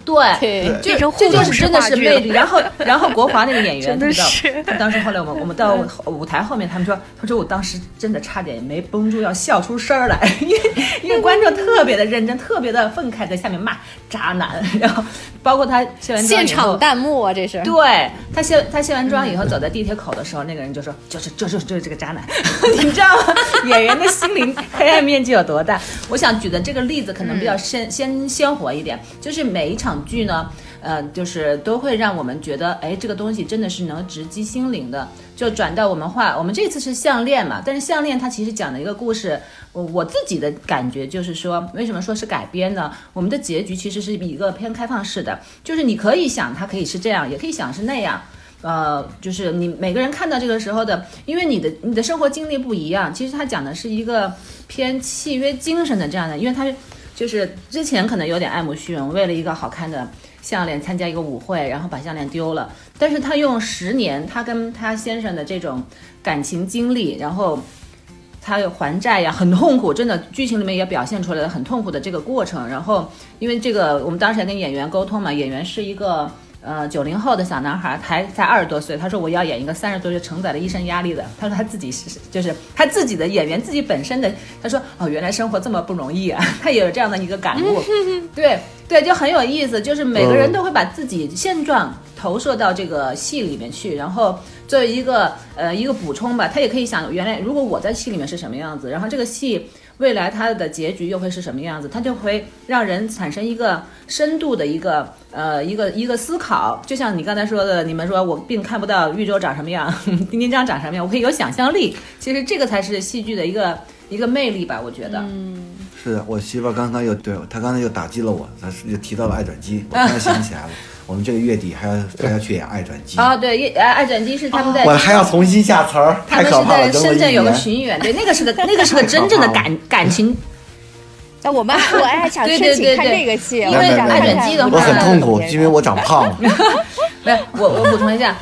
对，对这就是真的是魅力。然后，然后国华那个演员，你知道当时后来我们我们到舞台后面，他们说，他说我当时真的差点没绷住要笑出声儿来，因为因为观众特别的认真，特别的愤慨，在下面骂渣男，然后包括他卸完妆现以后场弹幕啊，这是。对他卸他卸完妆以后走在地铁口的时候，那个人就说就是就是就是这个渣男，<laughs> 你知道吗？演员的心灵黑暗面积有多大？我想举的这个例子可能比较鲜鲜鲜活一点，就是每一场剧呢。呃，就是都会让我们觉得，哎，这个东西真的是能直击心灵的。就转到我们话，我们这次是项链嘛，但是项链它其实讲的一个故事，我我自己的感觉就是说，为什么说是改编呢？我们的结局其实是一个偏开放式的，就是你可以想它可以是这样，也可以想是那样。呃，就是你每个人看到这个时候的，因为你的你的生活经历不一样，其实它讲的是一个偏契约精神的这样的，因为它就是之前可能有点爱慕虚荣，为了一个好看的项链参加一个舞会，然后把项链丢了，但是他用十年他跟他先生的这种感情经历，然后。他有还债呀，很痛苦，真的，剧情里面也表现出来了很痛苦的这个过程。然后，因为这个，我们当时还跟演员沟通嘛，演员是一个呃九零后的小男孩，还才二十多岁，他说我要演一个三十多岁承载了一身压力的，他说他自己是就是他自己的演员自己本身的，他说哦原来生活这么不容易啊，<laughs> 他也有这样的一个感悟，<laughs> 对对，就很有意思，就是每个人都会把自己现状投射到这个戏里面去，然后作为一个呃一个补充吧，他也可以想原来如果我在戏里面是什么样子，然后这个戏。未来它的结局又会是什么样子？它就会让人产生一个深度的一个呃一个一个思考。就像你刚才说的，你们说我并看不到豫州长什么样，丁丁章长什么样，我可以有想象力。其实这个才是戏剧的一个一个魅力吧，我觉得。嗯，是的，我媳妇儿刚刚又对她刚才又打击了我，她是又提到了爱转机，我突然想起来了，<laughs> 我们这个月底还要还要去演爱转机，啊，对，一爱爱转机是他们在我还要重新下词儿，他们是太可怕了，在等我一深圳有个。巡演，对，那个是个那个是个真正的感 <laughs> 感情 <laughs> 那我们我还想申请看对对对这个戏，因为爱转机的话我很痛苦，因为我长胖了。没有，我我补充一下，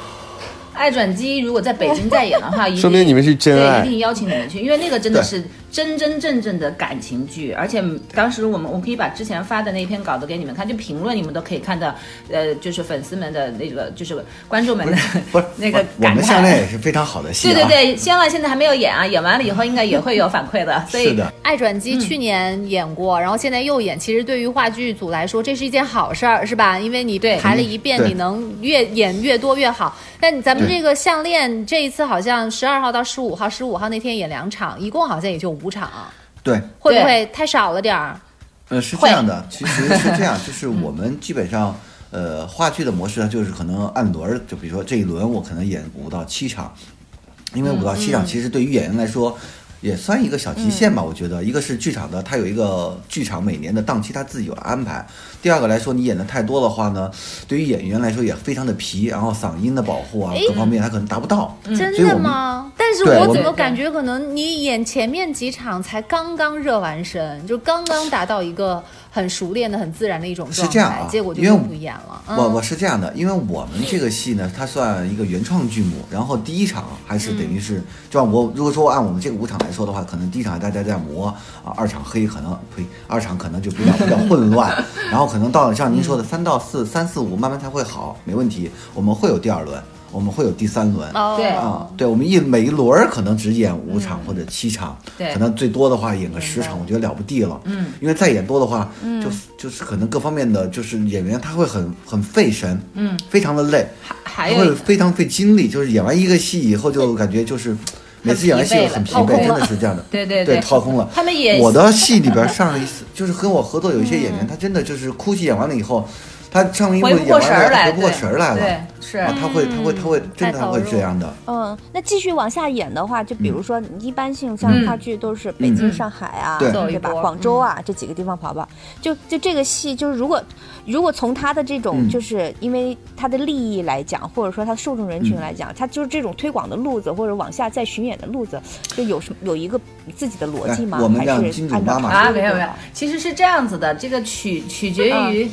爱转机如果在北京再演的话，一定说明你们是真对，爱一定邀请你们去，因为那个真的是真真正正的感情剧，而且当时我们我可以把之前发的那篇稿子给你们看，就评论你们都可以看到，呃，就是粉丝们的那个，就是观众们的不是 <laughs> 那个我们项链叹。也是非常好的戏啊。对对对，香兰现在还没有演啊，演完了以后应该也会有反馈的，所以是的，爱转机去年演过，然后现在又演。其实对于话剧组来说，这是一件好事儿，是吧？因为你对排了一遍，你能越演越多越好。但咱们这个项链这一次好像十二号到十五号，十五号那天演两场，一共好像也就五场，对，会不会太少了点儿？呃，是这样的，其实是这样，就是我们基本上，呃，话剧的模式呢，就是可能按轮儿，就比如说这一轮我可能演五到七场，因为五到七场其实对于演员来说。也算一个小极限吧，我觉得，一个是剧场的，它有一个剧场每年的档期，它自己有安排。第二个来说，你演的太多的话呢，对于演员来说也非常的疲，然后嗓音的保护啊，各方面他可能达不到。真的吗？但是我怎么感觉可能你演前面几场才刚刚热完身，就刚刚达到一个很熟练的、很自然的一种状态，是这样啊结果就因为又不演了。嗯、我我是这样的，因为我们这个戏呢，它算一个原创剧目，然后第一场还是等于是，就按我如果说按我们这个五场来说的话，可能第一场大家在磨啊，二场黑可能呸，二场可能就比较比较混乱，<laughs> 然后可能到了像您说的三到四三四五慢慢才会好，没问题，我们会有第二轮，我们会有第三轮。哦对啊，对，我们一每一轮儿可能只演五场或者七场，对可能最多的话演个十场，我觉得了不地了。嗯，因为再演多的话，就就是可能各方面的就是演员他会很很费神，嗯，非常的累，还还会非常费精力，就是演完一个戏以后就感觉就是。每次演完戏都很疲惫，真的是这样的。<laughs> 对对对对掏空了。他们也我的戏里边上一次就是跟我合作有一些演员，他真的就是哭戏演完了以后，他上了一部回不演完了，他过神儿来，回不过神儿来了。对，是。啊，他会，他会，他会，真的会这样的。嗯，那继续往下演的话，就比如说，一般性像嗯。话剧都是北京、嗯。上海啊，对。对吧？广州啊、这几个地方跑跑。就就这个戏，就是如果如果从他的这种，嗯。就是因为他的利益来讲，或者说他受众人群来讲，他就是这种推广的路子，或者往下再巡演的路子，就有什么有一个自己的逻辑吗？我们还是让金主按照妈妈啊，没有没有，其实是这样子的，这个取取决于。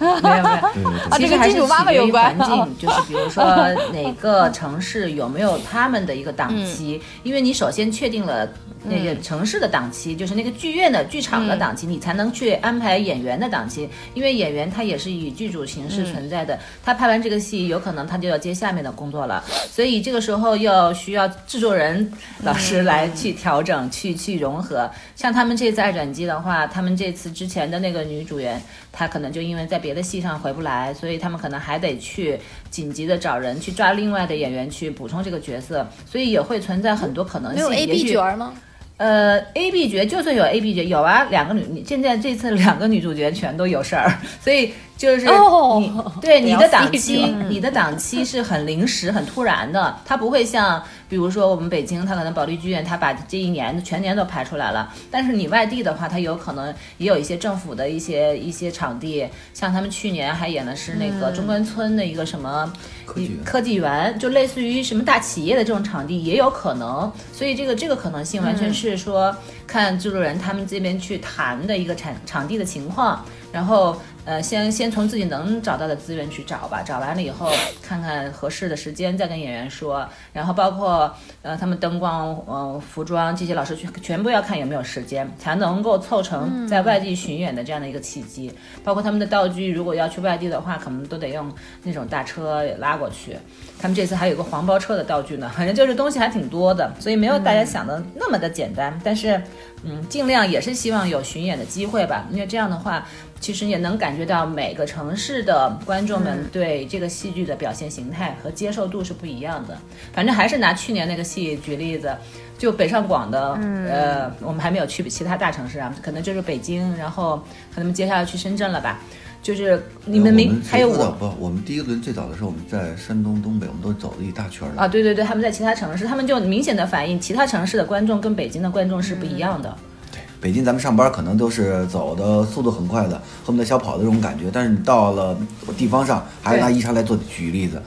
没 <laughs> 有没有，啊这跟其实还是取决于环境，就是比如说 <laughs> 哪个城市有没有他们的一个档期，因为你首先确定了那个城市的档期，就是那个剧院的剧场的档期，你才能去安排演员的档期，因为演员他也是以剧组形式存在的，他拍完这个戏，有可能他就要接下面的工作了，所以这个时候要需要制作人老师来去调整，去去融合。像他们这次爱转机的话，他们这次之前的那个女主演，她可能就因为在别的戏上回不来，所以他们可能还得去紧急的找人去抓另外的演员去补充这个角色，所以也会存在很多可能性。没有 A 也 B 许角儿吗？呃，A B 角就算有 A B 角，有啊，两个女，你现在这次两个女主角全都有事儿，所以就是你、哦对你的档期，你的档期是很临时、很突然的，它不会像比如说我们北京，它可能保利剧院，它把这一年全年都排出来了，但是你外地的话，它有可能也有一些政府的一些一些场地，像他们去年还演的是那个中关村的一个什么。科技园科技园就类似于什么大企业的这种场地也有可能，所以这个这个可能性完全是说看制作人他们这边去谈的一个场场地的情况，然后呃，先先从自己能找到的资源去找吧，找完了以后看看合适的时间再跟演员说，然后包括呃他们灯光、呃服装这些老师全全部要看有没有时间，才能够凑成在外地巡演的这样的一个契机。包括他们的道具，如果要去外地的话，可能都得用那种大车拉过去。他们这次还有个黄包车的道具呢，反正就是东西还挺多的，所以没有大家想的那么的简单。但是，嗯，尽量也是希望有巡演的机会吧，因为这样的话，其实也能感觉到每个城市的观众们对这个戏剧的表现形态和接受度是不一样的。反正还是拿去年那个戏举例子，就北上广的，呃，我们还没有去其他大城市啊，可能就是北京，然后可能接下来去深圳了吧。就是你们明还有我不，我们第一轮最早的时候，我们在山东、东北，我们都走了一大圈了。啊，对对对，他们在其他城市，他们就明显的反映其他城市的观众跟北京的观众是不一样的。对北京咱们上班可能都是走的速度很快的，恨不得小跑的这种感觉，但是你到了地方上，还是拿宜昌来做举例子。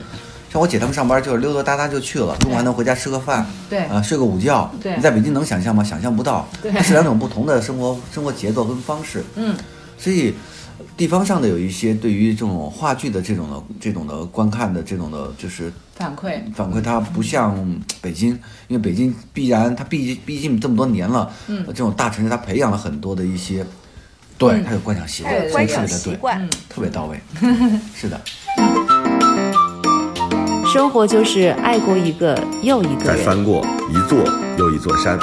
像我姐他们上班就是溜溜达达就去了，中午还能回家吃个饭，对啊、睡个午觉。对你在北京能想象吗？想象不到，对它是两种不同的生活生活节奏跟方式。嗯，所以地方上的有一些对于这种话剧的这种的这种的观看的这种的，就是反馈，反馈它不像北京，因为北京必然它毕竟毕竟这么多年了，嗯，这种大城市它培养了很多的一些，对，它有观赏习惯，所以观赏特别的对，习惯。特别到位，<laughs> 是的。生活就是爱过一个又一个人。再翻过一座又一座山。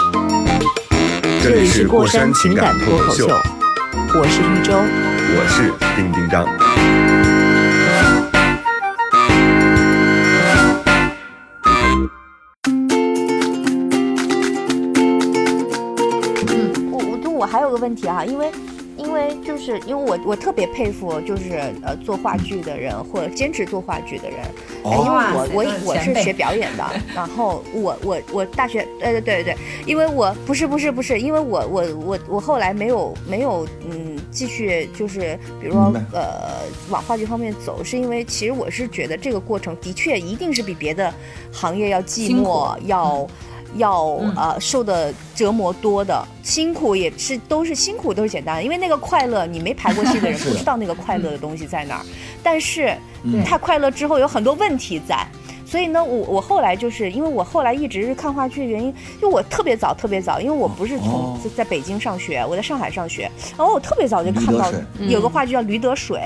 这里是过山山情感脱口秀，我是玉州。我是丁丁张。嗯我我就我还有个问题啊，因为因为就是因为我我特别佩服就是呃做话剧的人或者坚持做话剧的人，因为我我我是学表演的，然后我我我大学对对对对对，因为我不是不是不是，因为我我我我后来没有没有嗯继续就是比如说呃往话剧方面走，是因为其实我是觉得这个过程的确一定是比别的行业要寂寞要。要嗯。呃受的折磨多的，辛苦也是都是辛苦都是简单。的，因为那个快乐你没排过戏的人 <laughs> 不知道那个快乐的东西在哪儿，但是嗯。他快乐之后有很多问题在。所以呢，我我后来就是因为我后来一直是看话剧的原因，就我特别早特别早，因为我不是从哦。在在北京上学，我在上海上学，然后我特别早就看到有个话剧叫《驴得水》，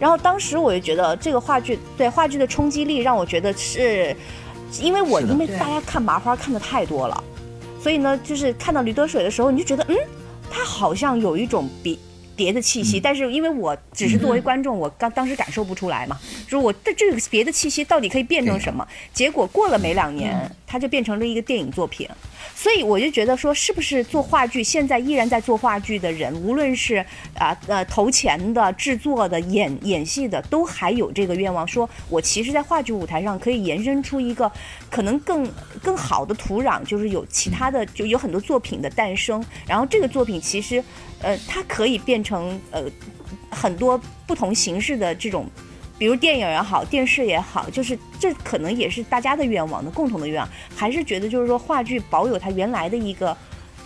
然后当时我就觉得这个话剧对话剧的冲击力让我觉得是，因为我因为大家看麻花看的太多了，所以呢，就是看到驴得水的时候，你就觉得嗯，它好像有一种别别的气息，但是因为我只是作为观众，我刚当时感受不出来嘛，就是我的这个别的气息到底可以变成什么？结果过了没两年，它就变成了一个电影作品。所以我就觉得说，是不是做话剧，现在依然在做话剧的人，无论是啊呃投钱的、制作的、演演戏的，都还有这个愿望，说我其实，在话剧舞台上可以延伸出一个可能更更好的土壤，就是有其他的，就有很多作品的诞生。然后这个作品其实，呃，它可以变成呃很多不同形式的这种。比如电影也好，电视也好，就是这可能也是大家的愿望的共同的愿望，还是觉得就是说话剧保有它原来的一个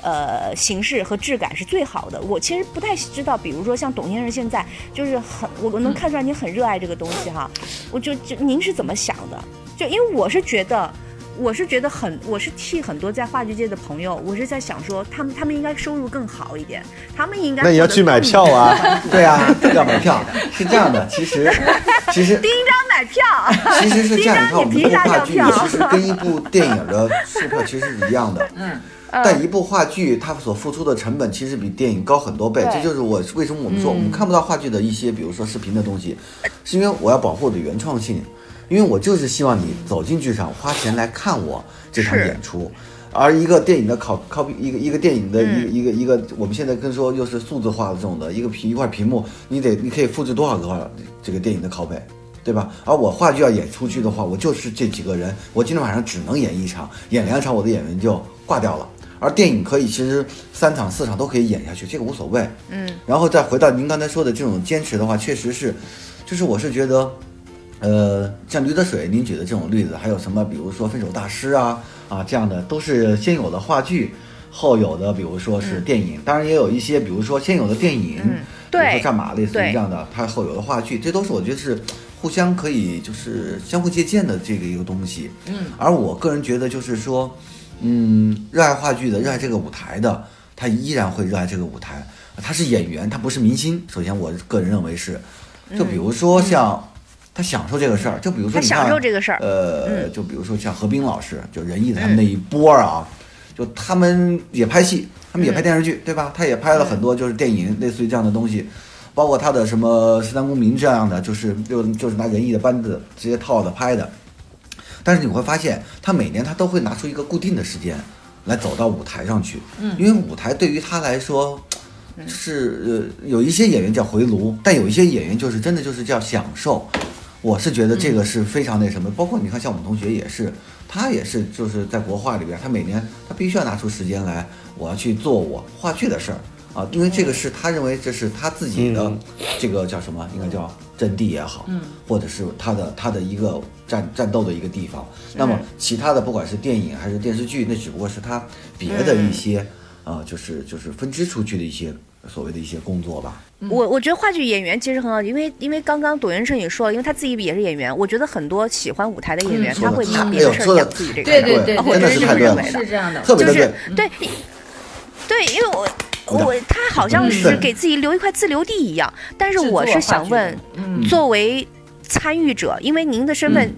呃形式和质感是最好的。我其实不太知道，比如说像董先生现在就是很，我我能看出来您很热爱这个东西哈。我就就您是怎么想的？就因为我是觉得。我是觉得很，我是替很多在话剧界的朋友，我是在想说，他们他们应该收入更好一点，他们应该那你要去买票啊！对啊，要买票。是这样的，其实 <laughs> 其实第一张买票，其实是这样，你看我们一部话剧其实跟一部电影的售票其实是一样的。<laughs> 嗯，但一部话剧它所付出的成本其实比电影高很多倍，这就是我为什么我们说我们看不到话剧的一些，比如说视频的东西，是因为我要保护我的原创性，因为我就是希望你走进剧场花钱来看我这场演出。而一个电影的拷 copy 一个一个电影的一个、一个一个，我们现在跟说又是数字化的这种的一个屏一块屏幕，你得你可以复制多少个这个电影的拷贝，对吧？而我话剧要演出去的话，我就是这几个人，我今天晚上只能演一场，演两场我的演员就挂掉了。而电影可以其实三场四场都可以演下去，这个无所谓。嗯，然后再回到您刚才说的这种坚持的话，确实是，就是我是觉得，呃，像驴得水您举的这种例子，还有什么比如说分手大师啊啊这样的，都是先有的话剧，后有的比如说是电影，当然也有一些比如说先有的电影。对说战马，类似于这样的，它后有的话剧，这都是我觉得是互相可以就是相互借鉴的这个一个东西。嗯，而我个人觉得就是说，嗯，热爱话剧的，热爱这个舞台的，他依然会热爱这个舞台。他是演员，他不是明星。首先，我个人认为是，就比如说像。他享受这个事儿，就比如说他你看享受这个事儿呃，就比如说像何冰老师，就仁义他们那一波儿啊，就他们也拍戏，他们也拍电视剧，对吧？他也拍了很多就是电影，类似于这样的东西，包括他的什么《十三公民》这样的，就是就就是拿仁义的班子直接套着拍的。但是你会发现，他每年他都会拿出一个固定的时间来走到舞台上去，嗯，因为舞台对于他来说。就是呃，有一些演员叫回炉，但有一些演员就是真的就是叫享受。我是觉得这个是非常那什么，包括你看像我们同学也是，他也是就是在国画里边，他每年他必须要拿出时间来，我要去做我话剧的事儿啊，因为这个是他认为这是他自己的嗯这个叫什么，应该叫阵地也好，嗯，或者是他的他的一个战战斗的一个地方。那么其他的不管是电影还是电视剧，那只不过是他别的一些。啊、就是就是分支出去的一些所谓的一些工作吧。我我觉得话剧演员其实很好，因为因为刚刚董元胜也说了，因为他自己也是演员，我觉得很多喜欢舞台的演员，嗯他会说得拿别的事儿讲自己这个对事儿对对，我觉得是真的是太对了这么认为的是。这样的，就是特别的对，对，对，因为我我他好像是给自己留一块自留地一样，但是我是想问，嗯作为参与者，因为您的身份。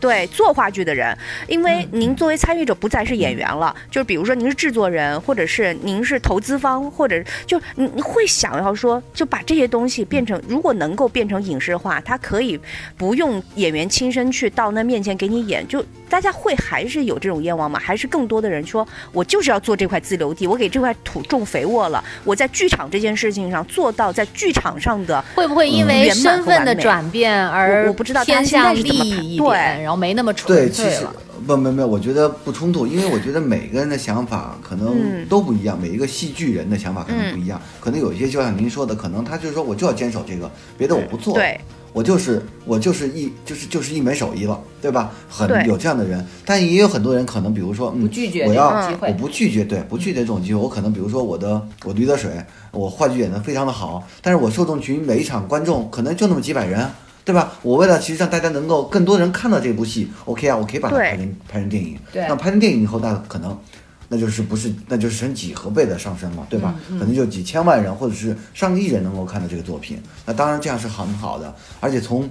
对做话剧的人，因为您作为参与者不再是演员了，就是比如说您是制作人，或者是您是投资方，或者就你你会想要说，就把这些东西变成，如果能够变成影视化，它可以不用演员亲身去到那面前给你演，就大家会还是有这种愿望吗？还是更多的人说我就是要做这块自留地，我给这块土种肥沃了，我在剧场这件事情上做到在剧场上的会不会因为身份的转变而我我不知道他偏现在是怎么对点，然后没那么对，纯其实粹了？不没没有，我觉得不冲突，因为我觉得每个人的想法可能嗯都不一样，每一个戏剧人的想法可能不一样，可能有一些就像您说的，可能他就是说我就要坚守这个，别的我不做，对，我就是我就是一就是就是一门手艺了，对吧？很有这样的人，但也有很多人可能，比如说，嗯，不拒绝这我要种机会我不拒绝，对，不拒绝这种机会，我可能比如说我的我驴得水，我话剧演得非常的好，但是我受众群每一场观众可能就那么几百人。对吧？我为了其实让大家能够更多人看到这部戏，OK 啊，我可以把它拍成拍成电影。对那拍成电影以后，那可能那就是不是那就是成几何倍的上升嘛，对吧？可能就几千万人或者是上亿人能够看到这个作品。那当然这样是很好的，而且从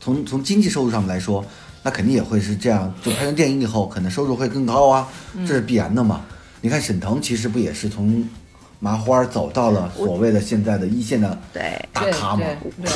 从从经济收入上面来说，那肯定也会是这样。就拍成电影以后，可能收入会更高啊，这是必然的嘛。你看沈腾其实不也是从麻花走到了所谓的现在的一线的对大咖嘛？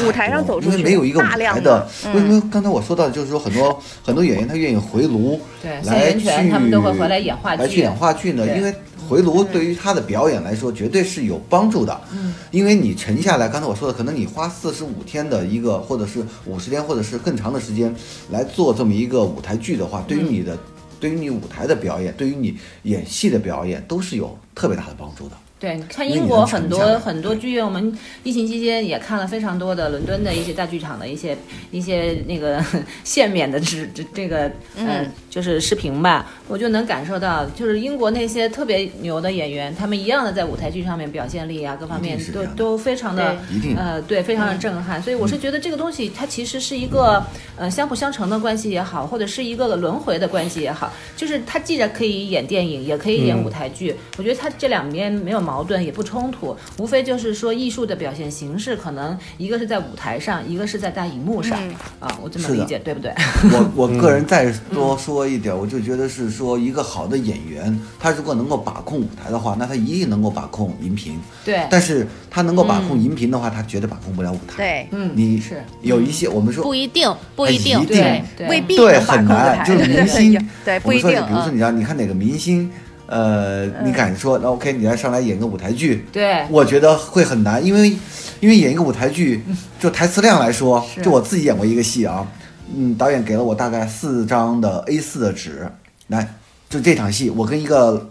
舞台上走出因为没有一个舞台的的，为什么刚才我说到的就是说很多很多演员他愿意回炉，对来去他们都会回来演话剧来去演话剧呢，因为回炉对于他的表演来说绝对是有帮助的，嗯，因为你沉下来，刚才我说的，可能你花四十五天的一个，或者是五十天，或者是更长的时间来做这么一个舞台剧的话，对于你的。对于你舞台的表演，对于你演戏的表演，都是有特别大的帮助的。对，看英国很多很多剧院，我们疫情期间也看了非常多的伦敦的一些大剧场的一些 <laughs> 一些那个 <laughs> 限免的这这这个呃就是视频吧，我就能感受到，就是英国那些特别牛的演员，他们一样的在舞台剧上面表现力啊各方面都都非常的一定。呃对非常的震撼，所以我是觉得这个东西它其实是一个呃相辅相成的关系也好，或者是一个轮回的关系也好，就是它既然可以演电影，也可以演舞台剧，我觉得它这两边没有矛盾，也不冲突，无非就是说艺术的表现形式可能一个是在舞台上，一个是在大荧幕上、啊，我这么理解对不对？我我个人再多说一点，我就觉得是说一个好的演员，他如果能够把控舞台的话，那他一定能够把控荧屏。对，但是他能够把控荧屏的话，他绝对把控不了舞台。对，嗯，你是有一些我们说不一定，不哎一定，一定对对未必对很难，就是明星，<laughs> 对，不一定啊比如说你。要你看哪个明星，呃，你敢说那 OK，你来上来演个舞台剧，对我觉得会很难，因为因为演一个舞台剧，就台词量来说，就我自己演过一个戏啊，嗯，导演给了我大概四张的 A 4的纸，来，就这场戏，我跟一个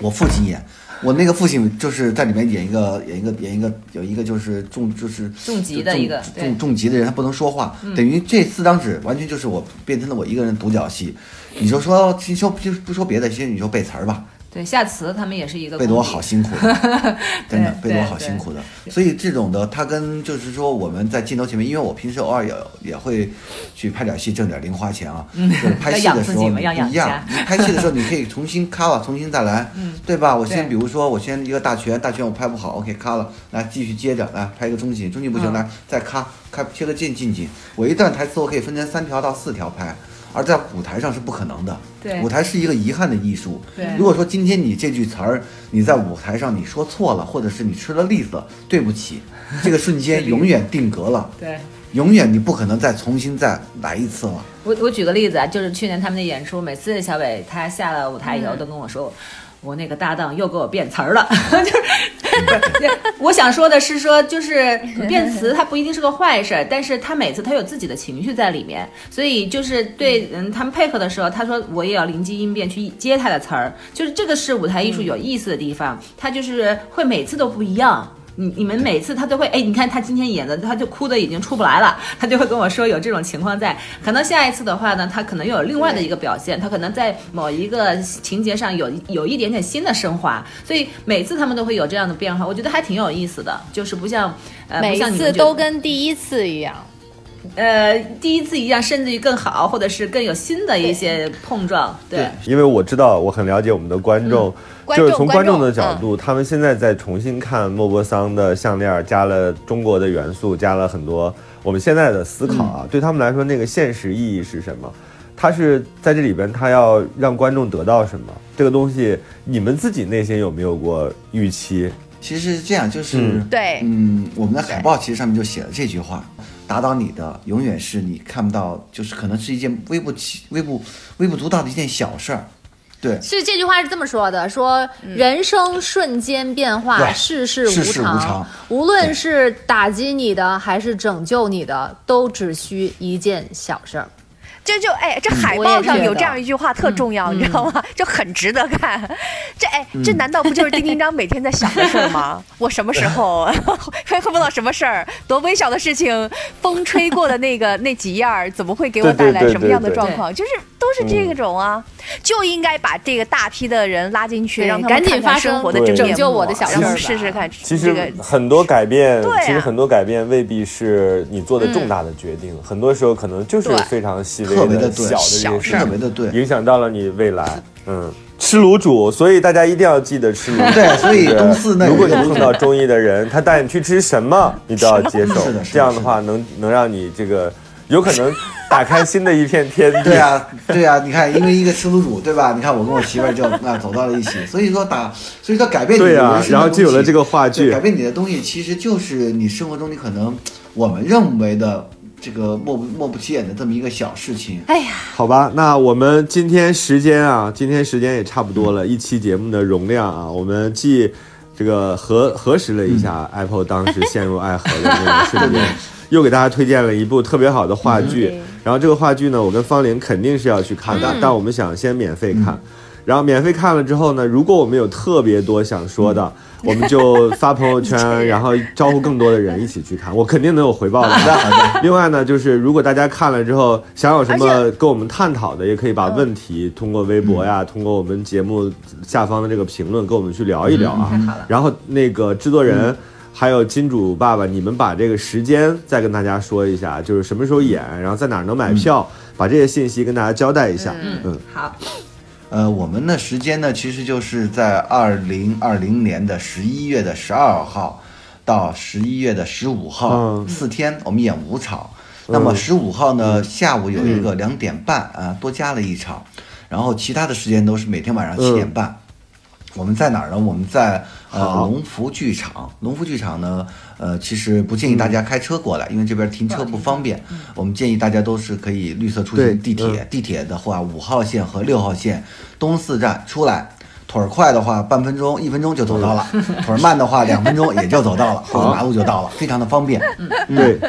我父亲演。我那个父亲就是在里面演一个演一个演一个有一个就是重就是重疾的一个重重疾的人，他不能说话，等于这四张纸完全就是我变成了我一个人独角戏。你就说，其实说就不说别的，其实你就背词儿吧，对，下词他们也是一个背多功底 <laughs> 好辛苦的，真的，对贝多好辛苦的。所以这种的，他跟就是说我们在镜头前面，因为我平时偶尔也也会去拍点戏，挣点零花钱啊。就是 <laughs> 拍戏的时候不一样，你拍戏的时候你可以 <laughs> 重新卡了，重新再来，对吧？我先比如说我先一个大拳，大拳我拍不好，OK 卡了，来继续接着来拍一个中景，中景不行，嗯来再卡开切个近近景。我一段台词我可以分成三条到四条拍。而在舞台上是不可能的，对舞台是一个遗憾的艺术。对如果说今天你这句词儿你在舞台上你说错了，或者是你吃了栗子，对不起，这个瞬间永远定格了，<laughs> 对。永远你不可能再重新再来一次了。我我举个例子啊，就是去年他们的演出，每次小伟他下了舞台以后都跟我说，我那个搭档又给我变词儿了，<laughs> 就是。<laughs> 不是我想说的是说，就是变词，它不一定是个坏事儿，但是他每次他有自己的情绪在里面，所以就是对嗯他们配合的时候，他说我也要灵机应变去接他的词儿，就是这个是舞台艺术有意思的地方，他就是会每次都不一样。你你们每次他都会哎，你看他今天演的，他就哭的已经出不来了，他就会跟我说有这种情况在。可能下一次的话呢，他可能又有另外的一个表现，他可能在某一个情节上有有一点点新的升华，所以每次他们都会有这样的变化，我觉得还挺有意思的，就是不像呃每不像你次都跟第一次一样。呃第一次一样，甚至于更好，或者是更有新的一些碰撞，对。因为我知道，我很了解我们的观众，观众就是从观众的角度，他们现在在重新看莫泊桑的项链，加了中国的元素，加了很多我们现在的思考啊，对他们来说，那个现实意义是什么？他是在这里边，他要让观众得到什么？这个东西，你们自己内心有没有过预期？其实是这样，就是、嗯对嗯，我们的海报其实上面就写了这句话：打倒你的永远是你看不到，就是可能是一件微不起、微不微不足道的一件小事儿。对，是这句话是这么说的：说人生瞬间变化，对世事世事无常常，无论是打击你的还是拯救你的，都只需一件小事儿。这就哎，这海报上有这样一句话特重要，你知道吗？就很值得看。这哎，这难道不就是丁丁张每天在想的事儿吗？<laughs> 我什么时候 <laughs> 会会碰到什么事儿？多微小的事情，风吹过的那个那几样儿，怎么会给我带来什么样的对对状况？就是都是这种啊，就应该把这个大批的人拉进去，对让他们赶紧看看发生生活的对真面目，拯救我的小然后事儿试试看其实很多改变，啊其实很多改变未必是你做的重大的决定，很多时候可能就是非常细微特别的对小的这小事。影响到了你未来。嗯，吃卤煮，所以大家一定要记得吃卤煮。<laughs> 对所以东四那如果你碰到中意的人，他带你去吃什么，你都要接受是的是的。这样的话，能能让你这个有可能打开新的一片天地。对啊，对啊，你看，因为一个吃卤煮，对吧？你看我跟我媳妇儿就那走到了一起，所以说打，所以说改变你的对啊人生的然后就有了这个话剧改变你的东西其实就是你生活中你可能我们认为的这个莫不莫不起眼的这么一个小事情。哎呀，好吧，那我们今天时间啊，今天时间也差不多了，一期节目的容量啊，我们既这个核核实了一下 Apple 当时陷入爱河的那个瞬间，<laughs> 又给大家推荐了一部特别好的话剧。然后这个话剧呢，我跟方玲肯定是要去看的，但我们想先免费看。然后免费看了之后呢，如果我们有特别多想说的，我们就发朋友圈，<laughs> 然后招呼更多的人一起去看，我肯定能有回报的。好的，另外呢，就是如果大家看了之后想有什么跟我们探讨的，也可以把问题通过微博呀，通过我们节目下方的这个评论跟我们去聊一聊啊。然后那个制作人。还有金主爸爸，你们把这个时间再跟大家说一下，就是什么时候演，然后在哪儿能买票，把这些信息跟大家交代一下。嗯，嗯。好，呃，我们的时间呢，其实就是在二零二零年的十一月的十二号到十一月的十五号、嗯。四天，我们演五场。那么十五号呢，下午有嗯一个两点半啊、多加了一场，然后其他的时间都是每天晚上七点半。我们在哪儿呢？我们在呃好龙福剧场。龙福剧场呢，呃，其实不建议大家开车过来，因为这边停车不方便。我们建议大家都是可以绿色出行地铁。嗯地铁的话，五号线和六号线东四站出来。腿儿快的话，半分钟、一分钟就走到了；腿儿慢的话，两分钟也就走到了，过个马路就到了，非常的方便。对，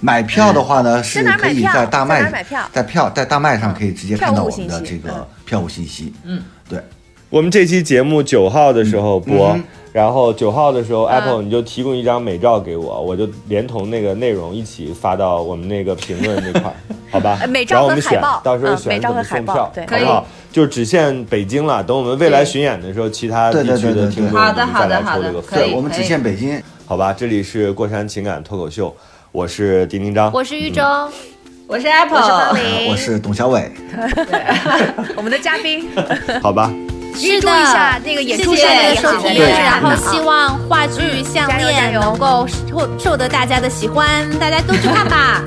买票的话呢，是可以在大麦在票在大麦上可以直接看到我们的这个票务信息。嗯，对。我们这期节目九号的时候播，嗯然后九号的时候、Apple 你就提供一张美照给我，我就连同那个内容一起发到我们那个评论那块儿，<laughs> 好吧？呃？美照然后我们选和海报，到时候嗯美照选怎么和海报送票，对好不好？就只限北京了，等我们未来巡演的时候，其他地区的听众再来好的抽这个可以费，我们只限北京。好吧？这里是过山情感脱口秀，我是丁丁张，我是玉州，我是 Apple，我是方呃玲我是董小伟，<laughs> <laughs> 我们的嘉宾，好吧？预祝一下那个演出谢顺利谢哈谢谢然后希望话剧《项链》能够受受得大家的喜欢，大家都去看吧。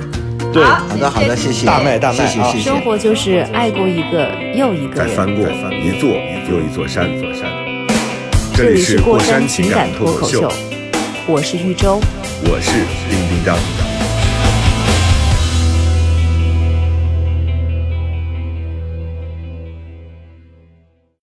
对，好好的好的，谢谢，大麦大麦啊谢谢谢谢生。活就是爱过一个又一个。再翻过一座又一座山，座山。这这里是过过山山情情感感脱口秀脱口秀，，我是玉州。我是丁丁张。